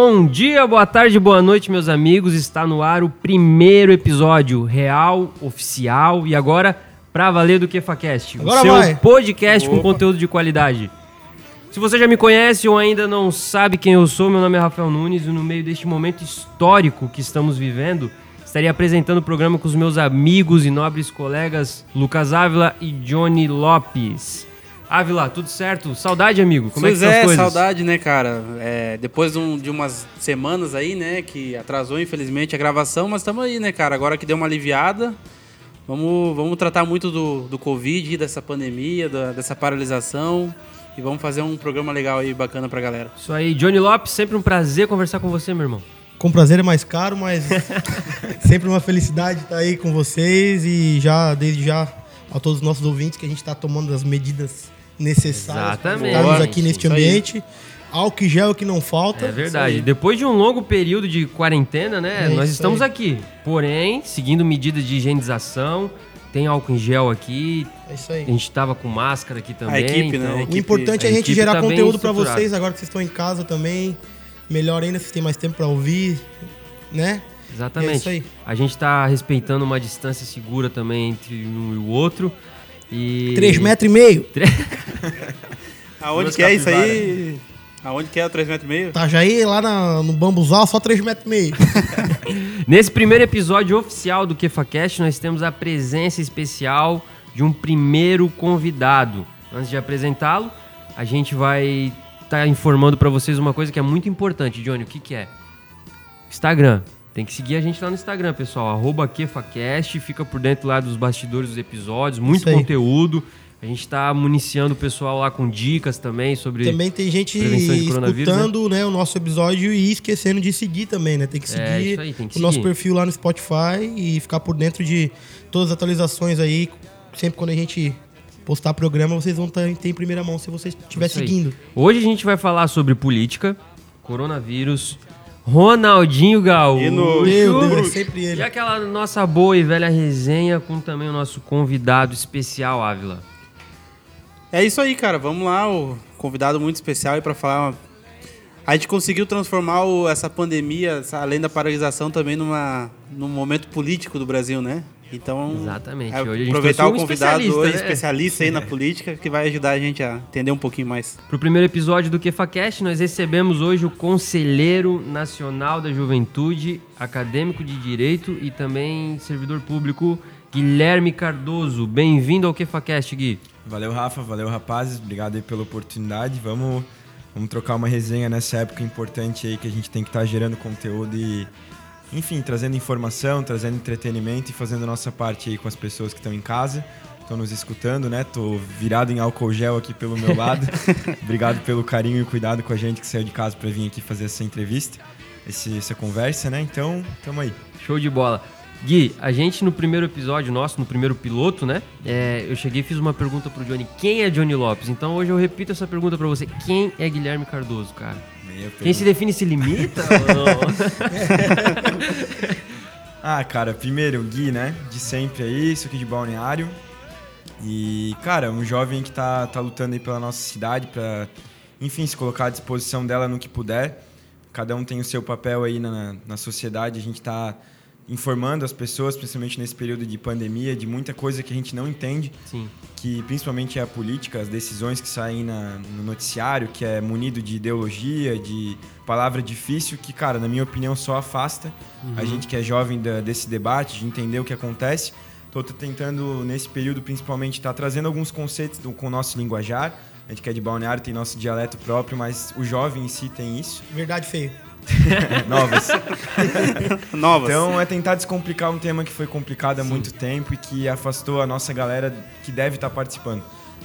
Bom dia, boa tarde, boa noite, meus amigos. Está no ar o primeiro episódio real, oficial e agora pra valer do KefaCast. Agora o seu vai. podcast com conteúdo de qualidade. Se você já me conhece ou ainda não sabe quem eu sou, meu nome é Rafael Nunes e no meio deste momento histórico que estamos vivendo, estarei apresentando o programa com os meus amigos e nobres colegas Lucas Ávila e Johnny Lopes. Ávila, tudo certo? Saudade, amigo. Como pois é que é, as coisas? saudade, né, cara? É, depois de, um- de umas semanas aí, né, que atrasou, infelizmente, a gravação, mas estamos aí, né, cara? Agora que deu uma aliviada, vamos, vamos tratar muito do, do Covid, dessa pandemia, da- dessa paralisação, e vamos fazer um programa legal aí, bacana pra galera. Isso aí, Johnny Lopes, sempre um prazer conversar com você, meu irmão. Com prazer é mais caro, mas sempre uma felicidade estar aí com vocês e já, desde já, a todos os nossos ouvintes que a gente está tomando as medidas necessárias para Exatamente. estarmos aqui neste ambiente. Álcool e gel que não falta. É verdade. Depois de um longo período de quarentena, né? É nós estamos aí. aqui. Porém, seguindo medidas de higienização, tem álcool em gel aqui. É isso aí. A gente tava com máscara aqui também. equipe, né? então- A O equipe- importante é a a gente equipe gerar tá conteúdo para vocês agora que vocês estão em casa também. Melhor ainda, vocês têm mais tempo para ouvir, né? Exatamente. É isso aí. A gente tá respeitando uma distância segura também entre um e o outro. E... 3 metros e meio. Aonde que é isso aí? Aonde que é o 3 metros e meio? Tá já aí lá na- no bambuzal, só 3 metros e meio. Nesse primeiro episódio oficial do KefaCast, nós temos a presença especial de um primeiro convidado. Antes de apresentá-lo, a gente vai estar informando para vocês uma coisa que é muito importante, Johnny. O que, que é? Instagram. Tem que seguir a gente lá no Instagram, pessoal. Arroba KefaCast. Fica por dentro lá dos bastidores dos episódios. Muito conteúdo. A gente está municiando o pessoal lá com dicas também sobre... Também tem gente coronavírus, escutando né, o nosso episódio e esquecendo de seguir também, né? Tem que É, seguir isso aí, tem que o nosso seguir. perfil lá no Spotify e ficar por dentro de todas as atualizações aí. Sempre quando a gente postar programa, vocês vão ter, ter em primeira mão se você estiver Isso aí. seguindo. Hoje a gente vai falar sobre política, coronavírus, Ronaldinho Gaúcho. E no- Meu Deus, é sempre ele. E aquela nossa boa e velha resenha com também o nosso convidado especial, Ávila. É isso aí, cara. Vamos lá, o convidado muito especial aí pra falar. A gente conseguiu transformar o- essa pandemia, essa, além da paralisação, também numa, num momento político do Brasil, né? Então, Exatamente. é, Hoje aproveitar o convidado especialista, hoje, né? especialista aí na política, que vai ajudar a gente a entender um pouquinho mais. Para o primeiro episódio do KefaCast, nós recebemos hoje o Conselheiro Nacional da Juventude, acadêmico de Direito e também servidor público, Guilherme Cardoso. Bem-vindo ao KefaCast, Gui. Valeu, Rafa. Valeu, rapazes. Obrigado aí pela oportunidade. Vamos, vamos trocar uma resenha nessa época importante aí que a gente tem que estar gerando conteúdo e, enfim, trazendo informação, trazendo entretenimento e fazendo a nossa parte aí com as pessoas que estão em casa. Estão nos escutando, né? Tô virado em álcool gel aqui pelo meu lado. Obrigado pelo carinho e cuidado com a gente que saiu de casa para vir aqui fazer essa entrevista, esse- essa conversa, né? Então, tamo aí. Show de bola. Gui, a gente no primeiro episódio nosso, no primeiro piloto, né? é, eu cheguei e fiz uma pergunta pro Johnny. Quem é Johnny Lopes? Então hoje eu repito essa pergunta pra você. Quem é Guilherme Cardoso, cara? Quem se define se limita ou não? Ah, cara, primeiro, Gui, né? De sempre aí, isso aqui de balneário. E, cara, um jovem que tá, tá lutando aí pela nossa cidade pra, enfim, se colocar à disposição dela no que puder. Cada um tem o seu papel aí na, na sociedade. A gente tá informando as pessoas, principalmente nesse período de pandemia, de muita coisa que a gente não entende Sim. que principalmente é a política, as decisões que saem na- no noticiário, que é munido de ideologia, de palavra difícil, que, cara, na minha opinião, só afasta a gente que é jovem da- desse debate, de entender o que acontece. Estou tentando, nesse período, principalmente, estar trazendo alguns conceitos do- com o nosso linguajar. A gente que é de balneário tem nosso dialeto próprio, mas o jovem em si tem isso. Verdade feio. Novas. Novas. Então é tentar descomplicar um tema que foi complicado há muito tempo e que afastou a nossa galera que deve estar participando.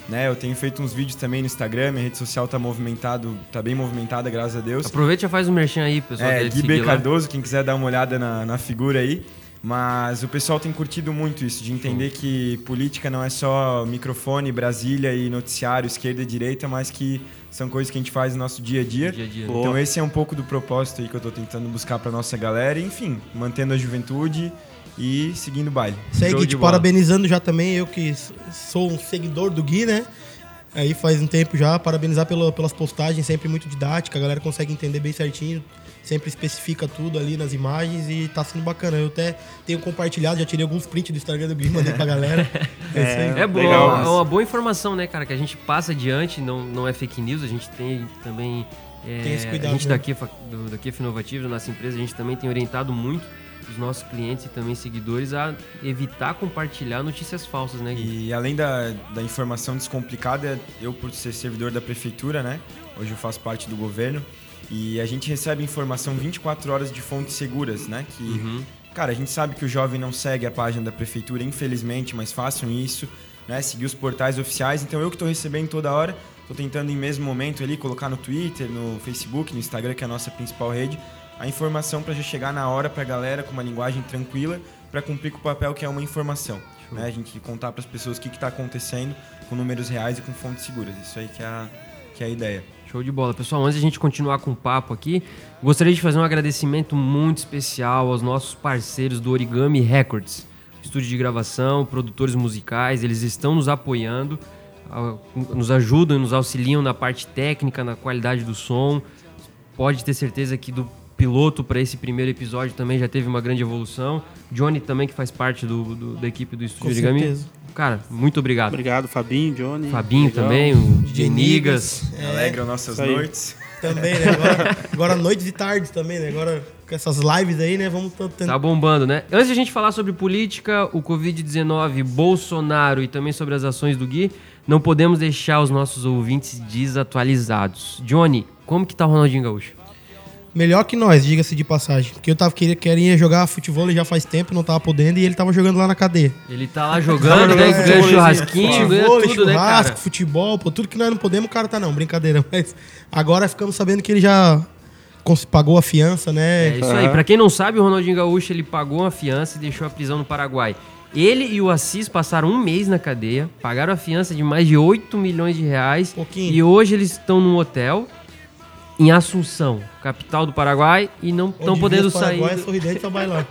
Né, eu tenho feito uns vídeos também no Instagram, minha rede social tá movimentado, tá bem movimentada, graças a Deus. Aproveita e faz um merchan aí, pessoal. É, Gui B. lá. Cardoso, quem quiser dar uma olhada na, na figura aí. Mas o pessoal tem curtido muito isso, de entender que política não é só microfone, Brasília e noticiário, esquerda e direita, mas que são coisas que a gente faz no nosso dia a dia. Dia a dia. Boa. Então esse é um pouco do propósito aí que eu tô tentando buscar pra nossa galera, enfim, mantendo a juventude e seguindo o baile. Isso aí, Show Gui, de te bola. parabenizando já também, eu que sou um seguidor do Gui, né? aí faz um tempo já. Parabenizar pela, pelas postagens, sempre muito didática, a galera consegue entender bem certinho, sempre especifica tudo ali nas imagens e tá sendo bacana. Eu até tenho compartilhado, já tirei alguns prints do Instagram do Gui, mandei pra galera. É. É, boa, Legal. é uma boa informação, né, cara? Que a gente passa adiante, não, não é fake news, a gente tem também. é, Tem esse cuidado, a gente né? da Kifa, do, da Kifa Inovativa, da nossa empresa, a gente também tem orientado muito os nossos clientes e também seguidores a evitar compartilhar notícias falsas, né, Gui? E além da, da informação descomplicada, eu por ser servidor da prefeitura, né? Hoje eu faço parte do governo e a gente recebe informação 24 horas de fontes seguras, né? Que, cara, a gente sabe que o jovem não segue a página da prefeitura, infelizmente, mas façam isso, né? Seguir os portais oficiais. Então eu que estou recebendo toda hora, estou tentando em mesmo momento ali colocar no Twitter, no Facebook, no Instagram, que é a nossa principal rede, a informação para já chegar na hora para a galera com uma linguagem tranquila para cumprir com o papel que é uma informação. Né? A gente contar para as pessoas o que está acontecendo com números reais e com fontes seguras. Isso aí que é a, que é a ideia. Show de bola. Pessoal, antes de a gente continuar com o papo aqui, gostaria de fazer um agradecimento muito especial aos nossos parceiros do Origami Records, estúdio de gravação, produtores musicais, eles estão nos apoiando, nos ajudam, nos auxiliam na parte técnica, na qualidade do som. Pode ter certeza que do piloto para esse primeiro episódio também já teve uma grande evolução. Johnny também, que faz parte do, do- da equipe do Estúdio Com Origami. certeza. Cara, muito obrigado. Obrigado, Fabinho, Johnny. Fabinho Legal. também, o DJ Nigas. É, Alegram nossas noites. Também, né? Agora, agora noites e tardes também, né? Agora com essas lives aí, né? Vamos tô tentando. Tá bombando, né? Antes de a gente falar sobre política, o Covid-19, Bolsonaro e também sobre as ações do Gui, não podemos deixar os nossos ouvintes desatualizados. Johnny, como que tá o Ronaldinho Gaúcho? Melhor que nós, diga-se de passagem. Porque eu tava queria, queria jogar futebol já faz tempo, não tava podendo, e ele tava jogando lá na cadeia. Ele tá lá jogando, jogando ganha churrasquinho, ganha Futebol, tudo, né, churrasco, cara? futebol, pô, tudo que nós não podemos, o cara tá não, brincadeira. Mas agora ficamos sabendo que ele já pagou a fiança, né? É isso aí. Pra quem não sabe, o Ronaldinho Gaúcho, ele pagou uma fiança e deixou a prisão no Paraguai. Ele e o Assis passaram um mês na cadeia, pagaram a fiança de mais de 8 milhões de reais. Pouquinho. E hoje eles estão num hotel em Assunção, capital do Paraguai, e não estão podendo sair. Paraguai, sorridente só vai lá.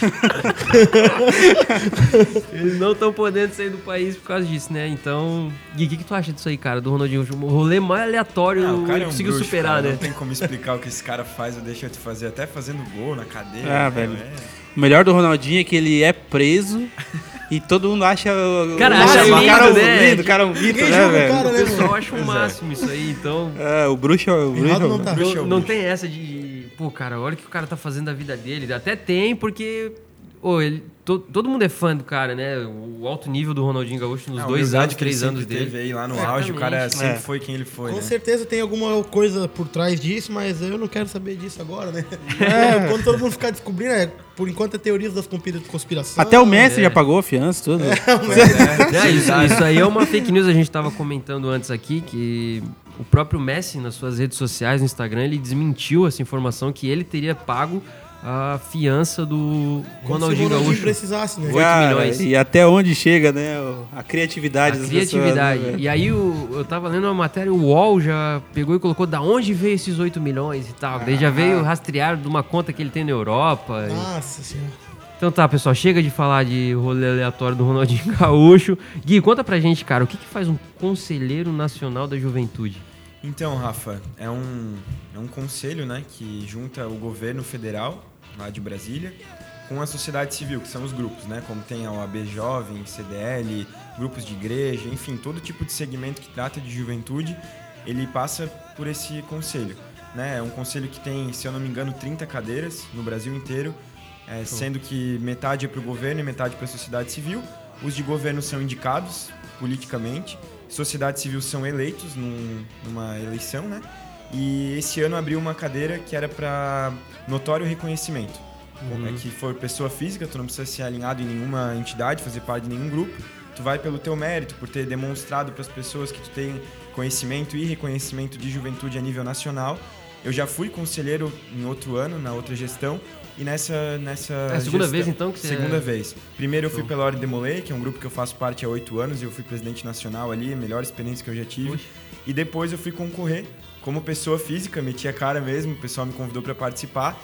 Eles não estão podendo sair do país por causa disso, né? Então, Gui, o que, que tu acha disso aí, cara, do Ronaldinho? O rolê mais aleatório, Ah, o cara ele é um conseguiu bruxo, superar, cara, né? Não tem como explicar o que esse cara faz ou deixa de fazer, até fazendo gol na cadeia. Ah, né, velho. é. O melhor do Ronaldinho é que ele é preso e todo mundo acha. o- Cara, o acha o lindo, cara, um né? lindo, o cara é um mito, né, o velho? cara, O né, pessoal mano? acha o máximo isso aí, então... É, o bruxo, o bruxo. Errado não tá. Bruxo é Não, o não bruxo. tem essa de, pô, cara, olha o que o cara tá fazendo da vida dele. Até tem, porque, pô, ele, to- todo mundo é fã do cara, né? O alto nível do Ronaldinho Gaúcho nos a dois anos, três anos dele. teve aí lá no Exatamente. auge, o cara sempre É. foi quem ele foi, Com né? certeza tem alguma coisa por trás disso, mas eu não quero saber disso agora, né? É, quando todo mundo ficar descobrindo, é, por enquanto é teorias das conspira- conspiração. Até o Messi é. já pagou a fiança, tudo. É, isso, isso aí é uma fake news, a gente tava comentando antes aqui, que o próprio Messi, nas suas redes sociais, no Instagram, ele desmentiu essa informação que ele teria pago a fiança do Como se o Ronaldinho Gaúcho. precisasse, né? Oito Cara, milhões. E até onde chega, né? A criatividade A das criatividade. pessoas, né, e aí o- eu tava lendo uma matéria, o UOL já pegou e colocou da onde veio esses 8 milhões e tal. Daí já veio rastrear de uma conta que ele tem na Europa. Nossa senhora. Então tá, pessoal, chega de falar de rolê aleatório do Ronaldinho Gaúcho. Gui, conta pra gente, cara, o que, que faz um conselheiro nacional da juventude? Então, Rafa, é um, é um conselho né, que junta o governo federal, lá de Brasília, com a sociedade civil, que são os grupos, né? Como tem a OAB Jovem, CDL, grupos de igreja, enfim, todo tipo de segmento que trata de juventude, ele passa por esse conselho. Né? É um conselho que tem, se eu não me engano, 30 cadeiras no Brasil inteiro, é, sendo que metade é para o governo e metade para a sociedade civil. Os de governo são indicados politicamente, sociedade civil são eleitos num- numa eleição, né? E esse ano abriu uma cadeira que era para notório reconhecimento. É que for pessoa física, tu não precisa ser alinhado em nenhuma entidade, fazer parte de nenhum grupo. Tu vai pelo teu mérito, por ter demonstrado para as pessoas que tu tem conhecimento e reconhecimento de juventude a nível nacional. Eu já fui conselheiro em outro ano, na outra gestão, e nessa nessa É a segunda vez, então, que você segunda é- vez. Primeiro eu fui pela Ordem que é um grupo que eu faço parte há oito anos, e eu fui presidente nacional ali, melhor experiência que eu já tive. E depois eu fui concorrer como pessoa física, meti a cara mesmo, o pessoal me convidou para participar.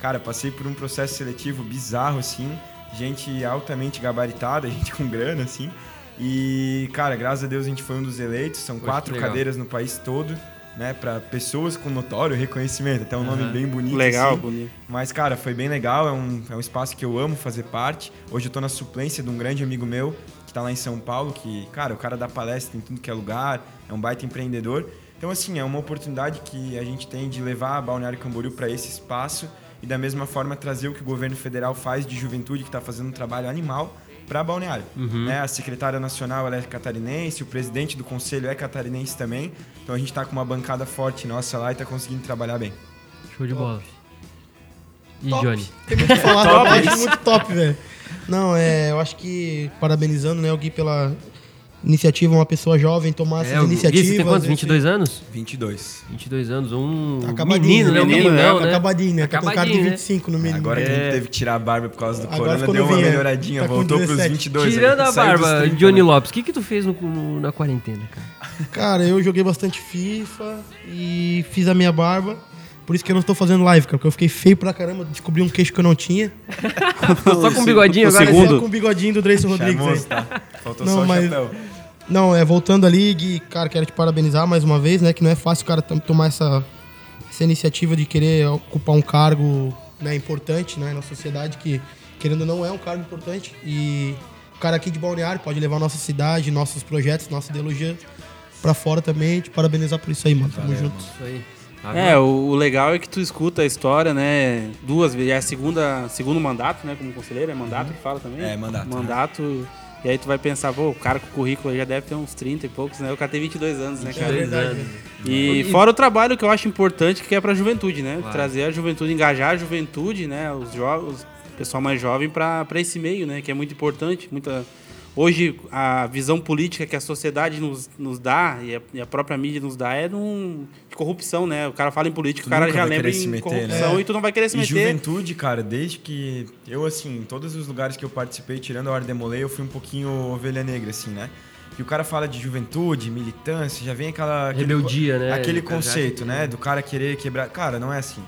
Cara, passei por um processo seletivo bizarro, assim, gente altamente gabaritada, gente com grana, assim. E, cara, graças a Deus a gente foi um dos eleitos. São Poxa, quatro cadeiras no país todo, né? Pra pessoas com notório reconhecimento. Até um nome Aham. bem bonito. Legal, assim. bonito. Mas, cara, foi bem legal. É um, é um espaço que eu amo fazer parte. Hoje eu tô na suplência de um grande amigo meu que tá lá em São Paulo, que, cara, o cara dá palestra em tudo que é lugar, é um baita empreendedor. Então, assim, é uma oportunidade que a gente tem de levar a Balneário Camboriú para esse espaço e, da mesma forma, trazer o que o governo federal faz de juventude, que está fazendo um trabalho animal, para Balneário. Né? A secretária nacional ela é catarinense, o presidente do conselho é catarinense também. Então, a gente está com uma bancada forte nossa lá e está conseguindo trabalhar bem. Show de bola. E Top. Johnny? Tem muito falar, top, acho muito top, velho. Não, é, eu acho que parabenizando, né, o Gui pela iniciativa, uma pessoa jovem tomar essas É, o Gui, iniciativas. você tem quantos? esse- 22 anos? 22. 22 anos, um Acabadinho, menino, né? Um menino, meninão, é, né? Acabadinho, né? Tá com cara de Acabadinho, né? 25 no mínimo. Agora que a É. gente teve que tirar a barba por causa do Agora corona, deu uma melhoradinha, Tá voltou pros 17. 22. Tirando aí, a barba, 30, Johnny né? Lopes, o que que tu fez no- no- na quarentena, cara? Cara, eu joguei bastante FIFA e fiz a minha barba. Por isso que eu não tô fazendo live, cara, porque eu fiquei feio pra caramba, descobri um queixo que eu não tinha. Só com um bigodinho o agora? segundo. Só com o bigodinho do Dreyson Rodrigues aí. Tá? Faltou Não, só o mas- chapéu. Não, é, voltando ali, Gui, cara, quero te parabenizar mais uma vez, né? Que não é fácil o cara tomar essa, essa iniciativa de querer ocupar um cargo né, importante né, na sociedade, que querendo ou não é um cargo importante. E o cara aqui de Balneário pode levar nossa cidade, nossos projetos, nossa ideologia pra fora também. Te parabenizar por isso aí, mano. Tamo junto. Isso aí. É, o, o legal é que tu escuta a história, né? Duas vezes. É a segunda, segundo mandato, né? Como conselheiro, é mandato que fala também? É, mandato, né? E aí tu vai pensar, pô, o cara com o currículo aí já deve ter uns 30 e poucos, né? O cara tem 22 anos, né, cara? 22 verdade. E fora o trabalho que eu acho importante, que é pra juventude, né? Claro. Trazer a juventude, engajar a juventude, né? Os jovens, o pessoal mais jovem pra pra esse meio, né? Que é muito importante. Muita... Hoje, a visão política que a sociedade nos, nos dá e a, e a própria mídia nos dá é de, um, de corrupção, né? O cara fala em política, Tu o cara já vai lembra querer se em meter, corrupção né? e tu não vai querer se E meter. juventude, cara, desde que eu, assim, em todos os lugares que eu participei, tirando a Ardemolei, eu fui um pouquinho ovelha negra, assim, né? E o cara fala de juventude, militância, já vem aquela... aquele Rebeldia, co- né? Aquele já- conceito, né? Do cara querer quebrar... Cara, não é assim.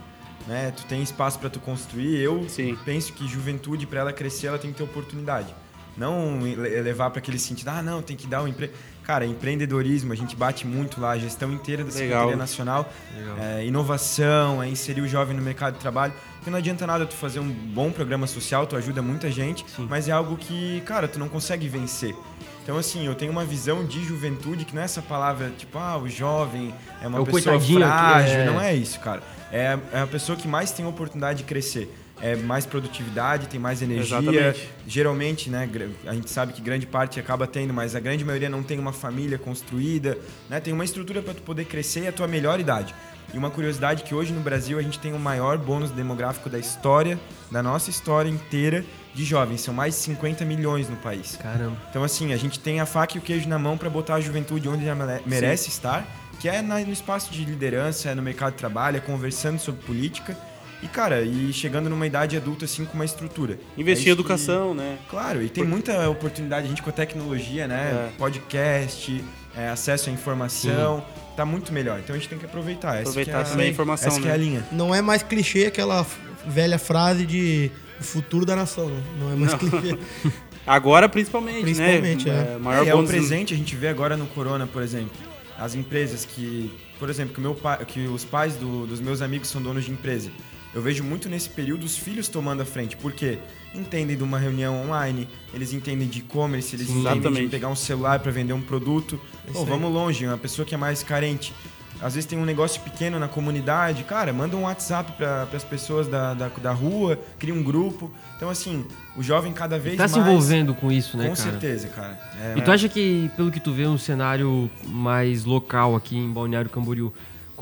Né? Tu tem espaço pra tu construir. Eu Sim. penso que juventude, pra ela crescer, ela tem que ter oportunidade. Não le- levar pra aquele sentido, ah, não, tem que dar um emprego. Cara, empreendedorismo, a gente bate muito lá, a gestão inteira da Legal. Secretaria Nacional, Legal. é, inovação, é inserir o jovem no mercado de trabalho. Porque não adianta nada tu fazer um bom programa social, tu ajuda muita gente, mas é algo que, cara, tu não consegue vencer. Então, assim, eu tenho uma visão de juventude que não é essa palavra, tipo, ah, o jovem é uma É pessoa frágil. é- Não é isso, cara. É, é a pessoa que mais tem oportunidade de crescer. É mais produtividade, tem mais energia. Exatamente. Geralmente, né, a gente sabe que grande parte acaba tendo, mas a grande maioria não tem uma família construída, né? Tem uma estrutura para tu poder crescer e a tua melhor idade. E uma curiosidade que hoje no Brasil a gente tem o maior bônus demográfico da história, da nossa história inteira de jovens. São mais de 50 milhões no país. Caramba. Então, assim, a gente tem a faca e o queijo na mão para botar a juventude onde ela mere- merece estar, que é no espaço de liderança, é no mercado de trabalho, é conversando sobre política. E, cara, e chegando numa idade adulta, assim, com uma estrutura. Investir É em que- educação, né? Claro, e tem muita oportunidade, a gente com a tecnologia, né? É. Podcast, é, acesso à informação, tá muito melhor. Então a gente tem que aproveitar. Essa Aproveitar que é a- também a informação, Essa que é né? a linha. Não é mais clichê aquela velha frase de o futuro da nação, né? Não é mais clichê. Agora, principalmente, Principalmente, né? é. Maior É, é o bônus- presente, a gente vê agora no Corona, por exemplo. As empresas que, por exemplo, que, meu pai, que os pais do- dos meus amigos são donos de empresa. Eu vejo muito nesse período os filhos tomando a frente, porque entendem de uma reunião online, eles entendem de e-commerce, eles Sim, entendem exatamente. de pegar um celular para vender um produto. Pô, aí. vamos longe, uma pessoa que é mais carente. Às vezes tem um negócio pequeno na comunidade, cara, manda um WhatsApp para as pessoas da, da, da rua, cria um grupo. Então, assim, o jovem cada vez Tá mais... se envolvendo com isso, né, Com cara? certeza, cara. É, E tu acha que, pelo que tu vê, um cenário mais local aqui em Balneário Camboriú,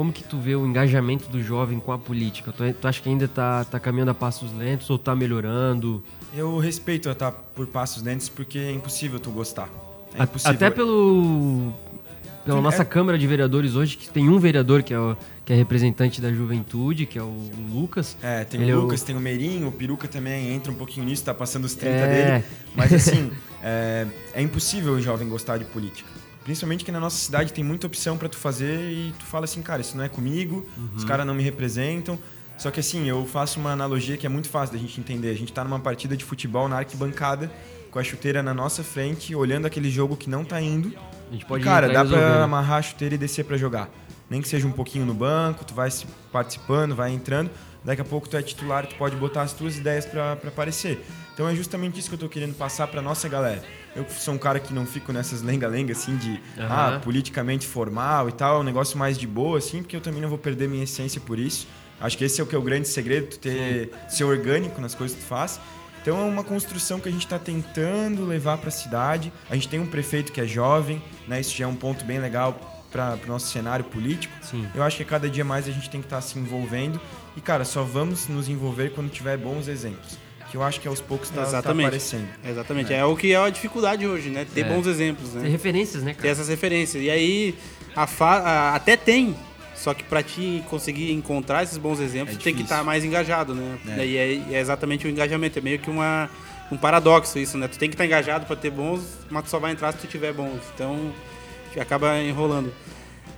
como que tu vê o engajamento do jovem com a política? Tu, tu acha que ainda tá, tá caminhando a passos lentos ou tá melhorando? Eu respeito estar por passos lentos porque é impossível tu gostar. É impossível. Até pelo pela Tu- nossa é- Câmara de Vereadores hoje, que tem um vereador que é, o, que é representante da juventude, que é o Lucas. É, tem Ele é o o- Lucas, tem o Meirinho, o Peruca também entra um pouquinho nisso, tá passando os 30 É. dele. Mas assim, é, é impossível o jovem gostar de política. Principalmente que na nossa cidade tem muita opção pra tu fazer e tu fala assim, cara, isso não é comigo, os caras não me representam. Só que assim, eu faço uma analogia que é muito fácil da gente entender. A gente tá numa partida de futebol na arquibancada, com a chuteira na nossa frente, olhando aquele jogo que não tá indo. A gente pode e, cara, dá pra resolver, né? amarrar a chuteira e descer pra jogar. Nem que seja um pouquinho no banco, tu vai se participando, vai entrando. Daqui a pouco tu é titular, tu pode botar as tuas ideias pra aparecer. Então é justamente isso que eu tô querendo passar pra nossa galera. Eu sou um cara que não fico nessas lenga-lenga, assim, de Aham. ah, politicamente formal e tal, um negócio mais de boa, assim, porque eu também não vou perder minha essência por isso. Acho que esse é o que é o grande segredo, tu ter, ser orgânico nas coisas que tu faz. Então é uma construção que a gente está tentando levar para a cidade. A gente tem um prefeito que é jovem, né? Isso já é um ponto bem legal para o nosso cenário político. Sim. Eu acho que cada dia mais a gente tem que estar se envolvendo. E, cara, só vamos nos envolver quando tiver bons exemplos. Que eu acho que aos poucos está Exatamente. aparecendo. Exatamente. É. o que é a dificuldade hoje, né? Ter É. bons exemplos, né? Tem referências, né, Ter cara? essas referências. E aí, a fa... a- até tem, só que pra te conseguir encontrar esses bons exemplos, É tem que estar mais engajado, né? É. E é, é exatamente o engajamento. É meio que uma, um paradoxo isso, né? Tu tem que estar engajado pra ter bons, mas tu só vai entrar se tu tiver bons. Então, acaba enrolando.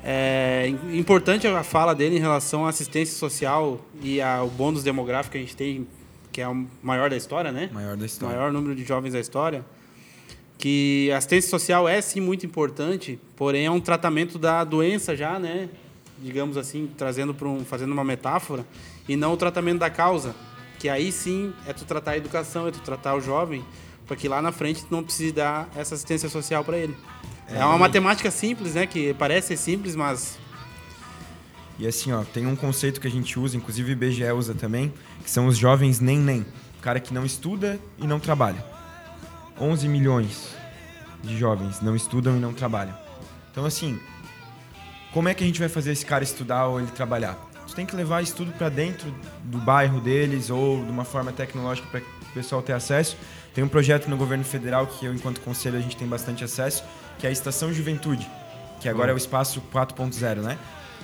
É im- importante a fala dele em relação à assistência social e ao bônus demográfico que a gente tem, que é o maior da história, né? Maior da história. maior número de jovens da história, que a assistência social é sim muito importante, porém é um tratamento da doença já, né? Digamos assim, trazendo para um, fazendo uma metáfora, e não o tratamento da causa, que aí sim é tu tratar a educação, é tu tratar o jovem, para que lá na frente tu não precise dar essa assistência social para ele. É, uma matemática simples, né? Que parece ser simples, mas E assim, ó, tem um conceito que a gente usa, inclusive o IBGE usa também, que são os jovens nem nem. O cara que não estuda e não trabalha. 11 milhões de jovens não estudam e não trabalham. Então, assim, como é que a gente vai fazer esse cara estudar ou ele trabalhar? Tu tem que levar estudo para dentro do bairro deles ou de uma forma tecnológica para o pessoal ter acesso. Tem um projeto no governo federal que eu, enquanto conselho, a gente tem bastante acesso, que é a Estação Juventude, que agora é o espaço 4.0, né?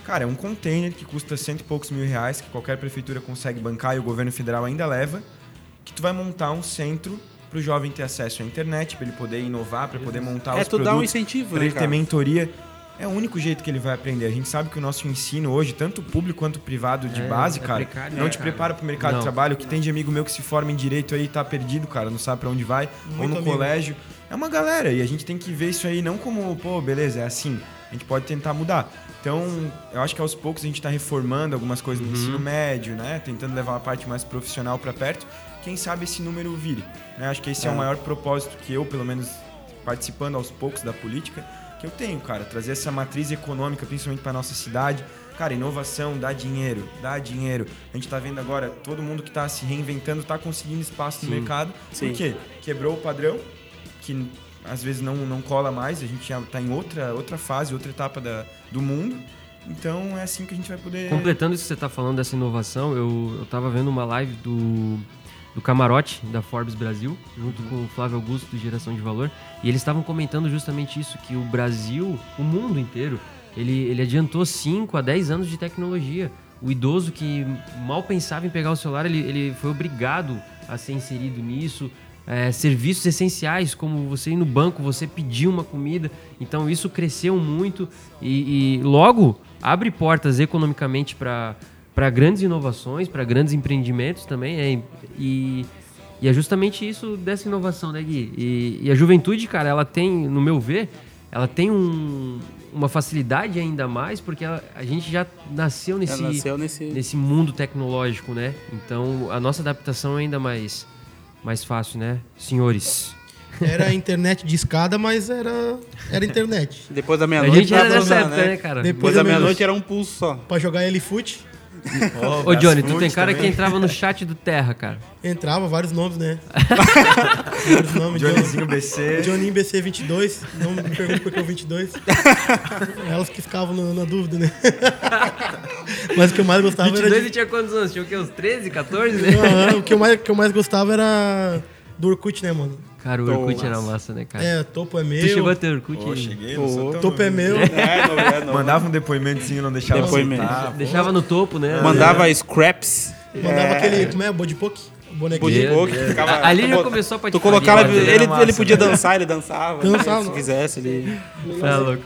Cara, é um container que custa cento e poucos mil reais, que qualquer prefeitura consegue bancar e o governo federal ainda leva, que tu vai montar um centro para o jovem ter acesso à internet, para ele poder inovar, para poder montar é os tu produtos, dar um incentivo, para né, ele ter cara? mentoria. É o único jeito que ele vai aprender. A gente sabe que o nosso ensino hoje, tanto público quanto privado de É, base, é cara, precário, não né, te cara? prepara para o mercado Não. de trabalho. O que tem de amigo meu que se forma em direito aí tá perdido, cara, não sabe para onde vai, ou Muito no amigo. colégio. É uma galera e a gente tem que ver isso aí não como, pô, beleza, é assim. A gente pode tentar mudar. Então, eu acho que aos poucos a gente está reformando algumas coisas Uhum. no ensino médio, né? Tentando levar uma parte mais profissional para perto. Quem sabe esse número vire. Né? Acho que esse é. É. o maior propósito que eu, pelo menos participando aos poucos da política, que eu tenho, cara. Trazer essa matriz econômica, principalmente para nossa cidade. Cara, inovação dá dinheiro, dá dinheiro. A gente tá vendo agora, todo mundo que tá se reinventando tá conseguindo espaço no Sim. mercado. Sim. Por quê? Quebrou o padrão, que às vezes não, não cola mais, a gente já tá em outra, outra fase, outra etapa da, do mundo. Então é assim que a gente vai poder. Completando isso que você está falando dessa inovação, eu, eu tava vendo uma live do, do Camarote da Forbes Brasil, junto com o Flávio Augusto do Geração de Valor, e eles estavam comentando justamente isso, que o Brasil, o mundo inteiro, ele, ele adiantou 5 a 10 anos de tecnologia. O idoso que mal pensava em pegar o celular, ele, ele foi obrigado a ser inserido nisso. É, serviços essenciais, como você ir no banco, você pedir uma comida. Então isso cresceu muito e, e logo abre portas economicamente para grandes inovações, para grandes empreendimentos também. é, e, e é justamente isso dessa inovação, né, Gui? E, e a juventude, cara, ela tem, no meu ver, ela tem um- uma facilidade ainda mais porque ela- a gente já nasceu nesse, nasceu nesse... nesse mundo tecnológico, né? Então a nossa adaptação é ainda mais, mais fácil, né, senhores? Era internet de escada, mas era, era internet. Depois da A meia-noite gente era usar, época, né, cara? Depois Depois da da meia-noite era um pulso só. Pra jogar L-Foot, Ô, Johnny, tu tem cara que entrava no chat do Terra, cara. entrava vários nomes, né? vários nomes. Johnnyzinho BC. Johnny BC22, não me pergunte por que o 22. Elas que ficavam na, na dúvida, né? Mas o que eu mais gostava 22 era e de... tinha quantos anos? Tinha o quê? Uns 13, 14, né? Aham, o que eu, mais, o que eu mais gostava era do Orkut, né, mano? Cara, o Tô Orkut era massa. massa, né, cara? É, topo é meu. Tu chegou a ter Orkut? Pô, aí? cheguei, tão Topo é meu. É, não, é, não. Mandava um depoimentozinho, não deixava Depoimento. soltar, pô. Deixava no topo, né? Mandava scraps. Mandava aquele, como é, Bodipoke? Bonequinho. Book, ficava- Ali já tu começou a Tu patifaria, colocava, ele, era ele, massa, podia né? dançar, ele dançava. Dançava. Se quisesse, ele... Tá louco.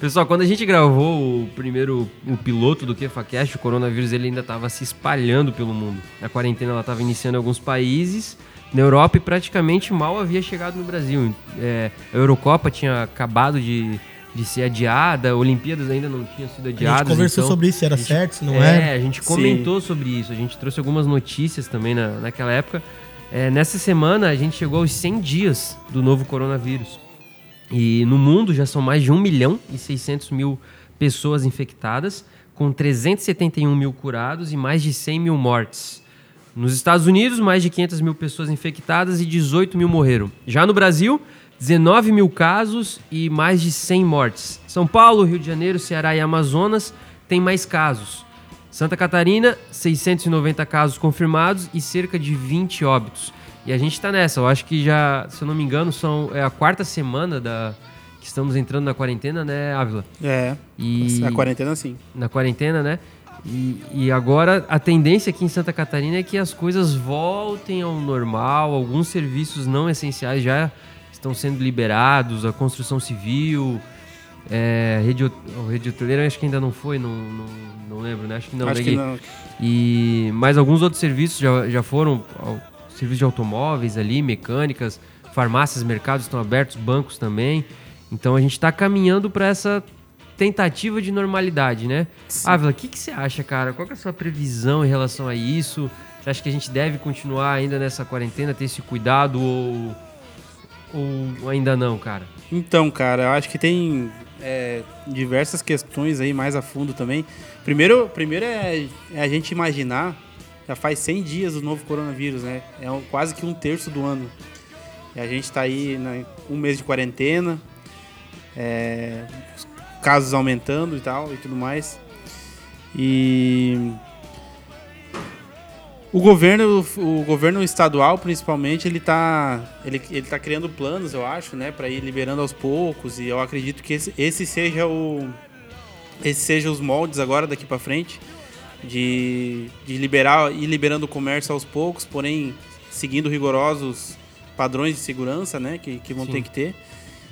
Pessoal, quando a gente gravou o primeiro o piloto do KefaCast, o coronavírus ele ainda estava se espalhando pelo mundo. A quarentena ela estava iniciando em alguns países. Na Europa e praticamente mal havia chegado no Brasil. É, a Eurocopa tinha acabado de, de ser adiada, Olimpíadas ainda não tinham sido adiadas. A gente conversou então, sobre isso, se era gente- certo, se não é, era. a gente comentou sobre isso. A gente trouxe algumas notícias também na, naquela época. É, nessa semana, a gente chegou aos 100 dias do novo coronavírus. E no mundo já são mais de 1 milhão e 600 mil pessoas infectadas, com 371 mil curados e mais de 100 mil mortes. Nos Estados Unidos, mais de 500 mil pessoas infectadas e 18 mil morreram. Já no Brasil, 19 mil casos e mais de 100 mortes. São Paulo, Rio de Janeiro, Ceará e Amazonas têm mais casos. Santa Catarina, 690 casos confirmados e cerca de 20 óbitos. E a gente tá nessa. Eu acho que já, se eu não me engano, são, é a quarta semana da, que estamos entrando na quarentena, né, Ávila? É. E A quarentena sim. na quarentena, né? E, e agora a tendência aqui em Santa Catarina é que as coisas voltem ao normal. Alguns serviços não essenciais já estão sendo liberados, a construção civil, é, rede, o rede hoteleira acho que ainda não foi, não, não, não lembro, né? Acho que não, Acho né, que não. E mais alguns outros serviços já, já foram, serviços de automóveis ali, mecânicas, farmácias, mercados estão abertos, bancos também. Então a gente está caminhando para essa tentativa de normalidade, né? Ávila, o que, que você acha, cara? Qual é a sua previsão em relação a isso? Você acha que a gente deve continuar ainda nessa quarentena, ter esse cuidado ou, ou ainda não, cara? Então, cara, eu acho que tem é, diversas questões aí mais a fundo também. Primeiro, primeiro é, é a gente imaginar, já faz 100 dias do novo coronavírus, né? É um- quase que um terço do ano. E a gente tá aí né, um mês de quarentena, é, casos aumentando e tal e tudo mais. E o governo, o governo estadual, principalmente, ele tá, ele, ele tá criando planos, eu acho, né, para ir liberando aos poucos. E eu acredito que esse, esse seja o, esse seja os moldes agora daqui para frente de, de liberar, ir liberando o comércio aos poucos, porém seguindo rigorosos padrões de segurança, né, que, que vão Sim. ter que ter.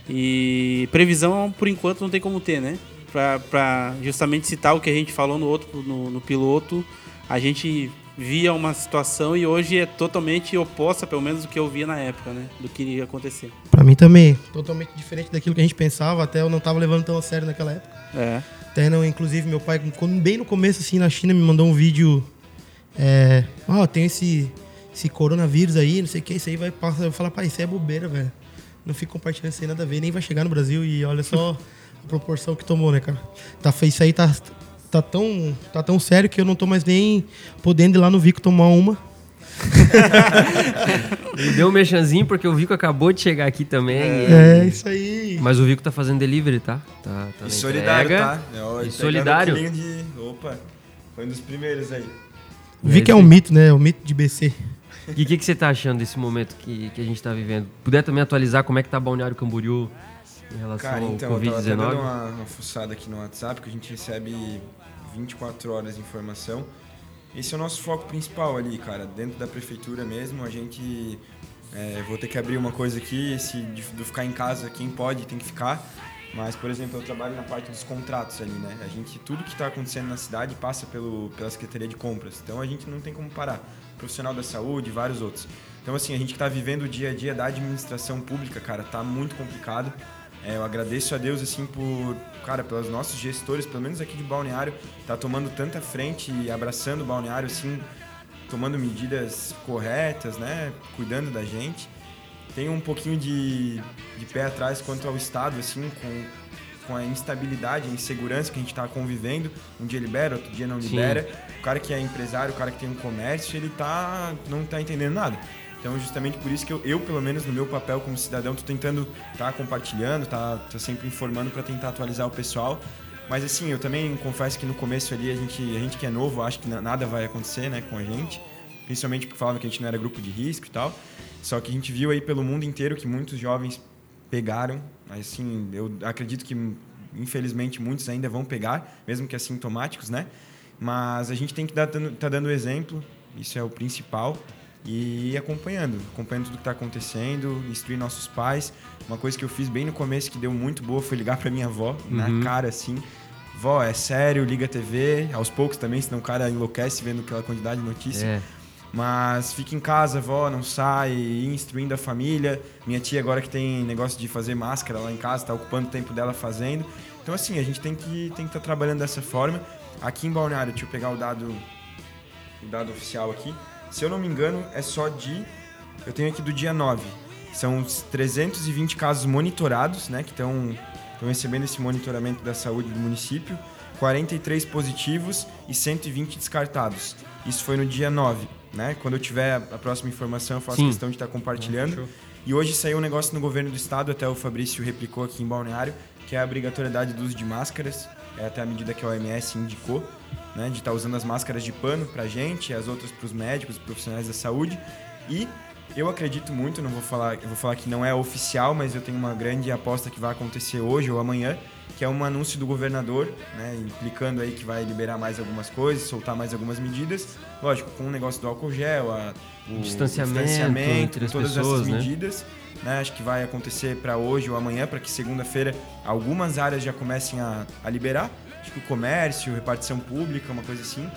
E previsão, por enquanto, não tem como ter, né? Pra, pra justamente citar o que a gente falou no outro, no, no piloto, a gente via uma situação e hoje é totalmente oposta, pelo menos do que eu via na época, né? Do que iria acontecer. Pra mim também, totalmente diferente daquilo que a gente pensava, até eu não tava levando tão a sério naquela época. É. Até não, inclusive, meu pai, quando- bem no começo, assim, na China, me mandou um vídeo. É. Ó, tem esse, esse coronavírus aí, não sei o que, isso aí vai passar. Eu falo, pai, isso aí é bobeira, velho. Não fica compartilhando aí, nada a ver, nem vai chegar no Brasil e olha só a proporção que tomou, né, cara? Tá, isso aí tá, tá, tão, tá tão sério que eu não tô mais nem podendo ir lá no Vico tomar uma. Ele deu um mexanzinho porque o Vico acabou de chegar aqui também. e- É, isso aí. Mas o Vico tá fazendo delivery, tá? Tá, tá E solidário, entrega. tá? É, ó, E solidário. o De... Opa, foi um dos primeiros aí. Vico é um mito, né? O mito de BC. E o que, que você tá achando desse momento que, que a gente tá vivendo? Puder também atualizar como é que tá Balneário Camboriú em relação Cara, ao então, eu tava Covid-19? uma, uma fuçada aqui no WhatsApp, que a gente recebe 24 horas de informação. Esse é o nosso foco principal ali, cara. Dentro da prefeitura mesmo, a gente... é, vou ter que abrir uma coisa aqui, se de, de ficar em casa, quem pode tem que ficar. Mas, por exemplo, eu trabalho na parte dos contratos ali, né? A gente, tudo que está acontecendo na cidade passa pelo, pela Secretaria de Compras. Então, a gente não tem como parar. Profissional da saúde, vários outros. Então, assim, a gente que está vivendo o dia a dia da administração pública, cara, tá muito complicado. É, eu agradeço a Deus, assim, por, cara, pelos nossos gestores, pelo menos aqui de Balneário, tá tomando tanta frente e abraçando o Balneário, assim, tomando medidas corretas, né? Cuidando da gente. Tenho um pouquinho de, de pé atrás quanto ao Estado, assim, com, com a instabilidade, a insegurança que a gente está convivendo. Um dia libera, outro dia não Sim. libera. O cara que é empresário, o cara que tem um comércio, ele tá, não tá entendendo nada. Então, justamente por isso que eu, eu pelo menos no meu papel como cidadão, tô tentando tá compartilhando, tá, tá sempre informando para tentar atualizar o pessoal. Mas assim, eu também confesso que no começo ali a gente, a gente que é novo, acho que na- nada vai acontecer, né, com a gente. Principalmente porque falavam que a gente não era grupo de risco e tal. Só que a gente viu aí pelo mundo inteiro que muitos jovens pegaram. Assim, eu acredito que infelizmente muitos ainda vão pegar, mesmo que assintomáticos, né? Mas a gente tem que dar, dando- tá dando exemplo, isso é o principal, e ir acompanhando, acompanhando tudo que está acontecendo, instruir nossos pais. Uma coisa que eu fiz bem no começo que deu muito boa foi ligar para minha avó, na cara assim. Vó, é sério, liga a TV, aos poucos também, senão o cara enlouquece vendo aquela quantidade de notícia. É. Mas fica em casa, vó, não sai, instruindo a família. Minha tia agora que tem negócio de fazer máscara lá em casa, tá ocupando o tempo dela fazendo. Então assim, a gente tem que tem que estar tá trabalhando dessa forma. Aqui em Balneário, deixa eu pegar o dado o dado oficial aqui. Se eu não me engano, é só de eu tenho aqui do dia 9. São os 320 casos monitorados, né, que estão recebendo esse monitoramento da saúde do município. 43 positivos e 120 descartados. Isso foi no dia 9. Né? Quando eu tiver a próxima informação, eu faço Sim. questão de estar compartilhando. Ah, e hoje saiu um negócio no governo do estado, até o Fabrício replicou aqui em Balneário, que é a obrigatoriedade do uso de máscaras. É até a medida que a OMS indicou, né? de estar usando as máscaras de pano para a gente, as outras para os médicos, profissionais da saúde. E eu acredito muito, não vou falar, eu vou falar que não é oficial, mas eu tenho uma grande aposta que vai acontecer hoje ou amanhã, que é um anúncio do governador, né, implicando aí que vai liberar mais algumas coisas, soltar mais algumas medidas. Lógico, com o negócio do álcool gel, a, o distanciamento, distanciamento entre todas pessoas, essas né? medidas. Né, acho que vai acontecer para hoje ou amanhã, para que segunda-feira algumas áreas já comecem a, a liberar. Acho que o comércio, repartição pública, uma coisa assim.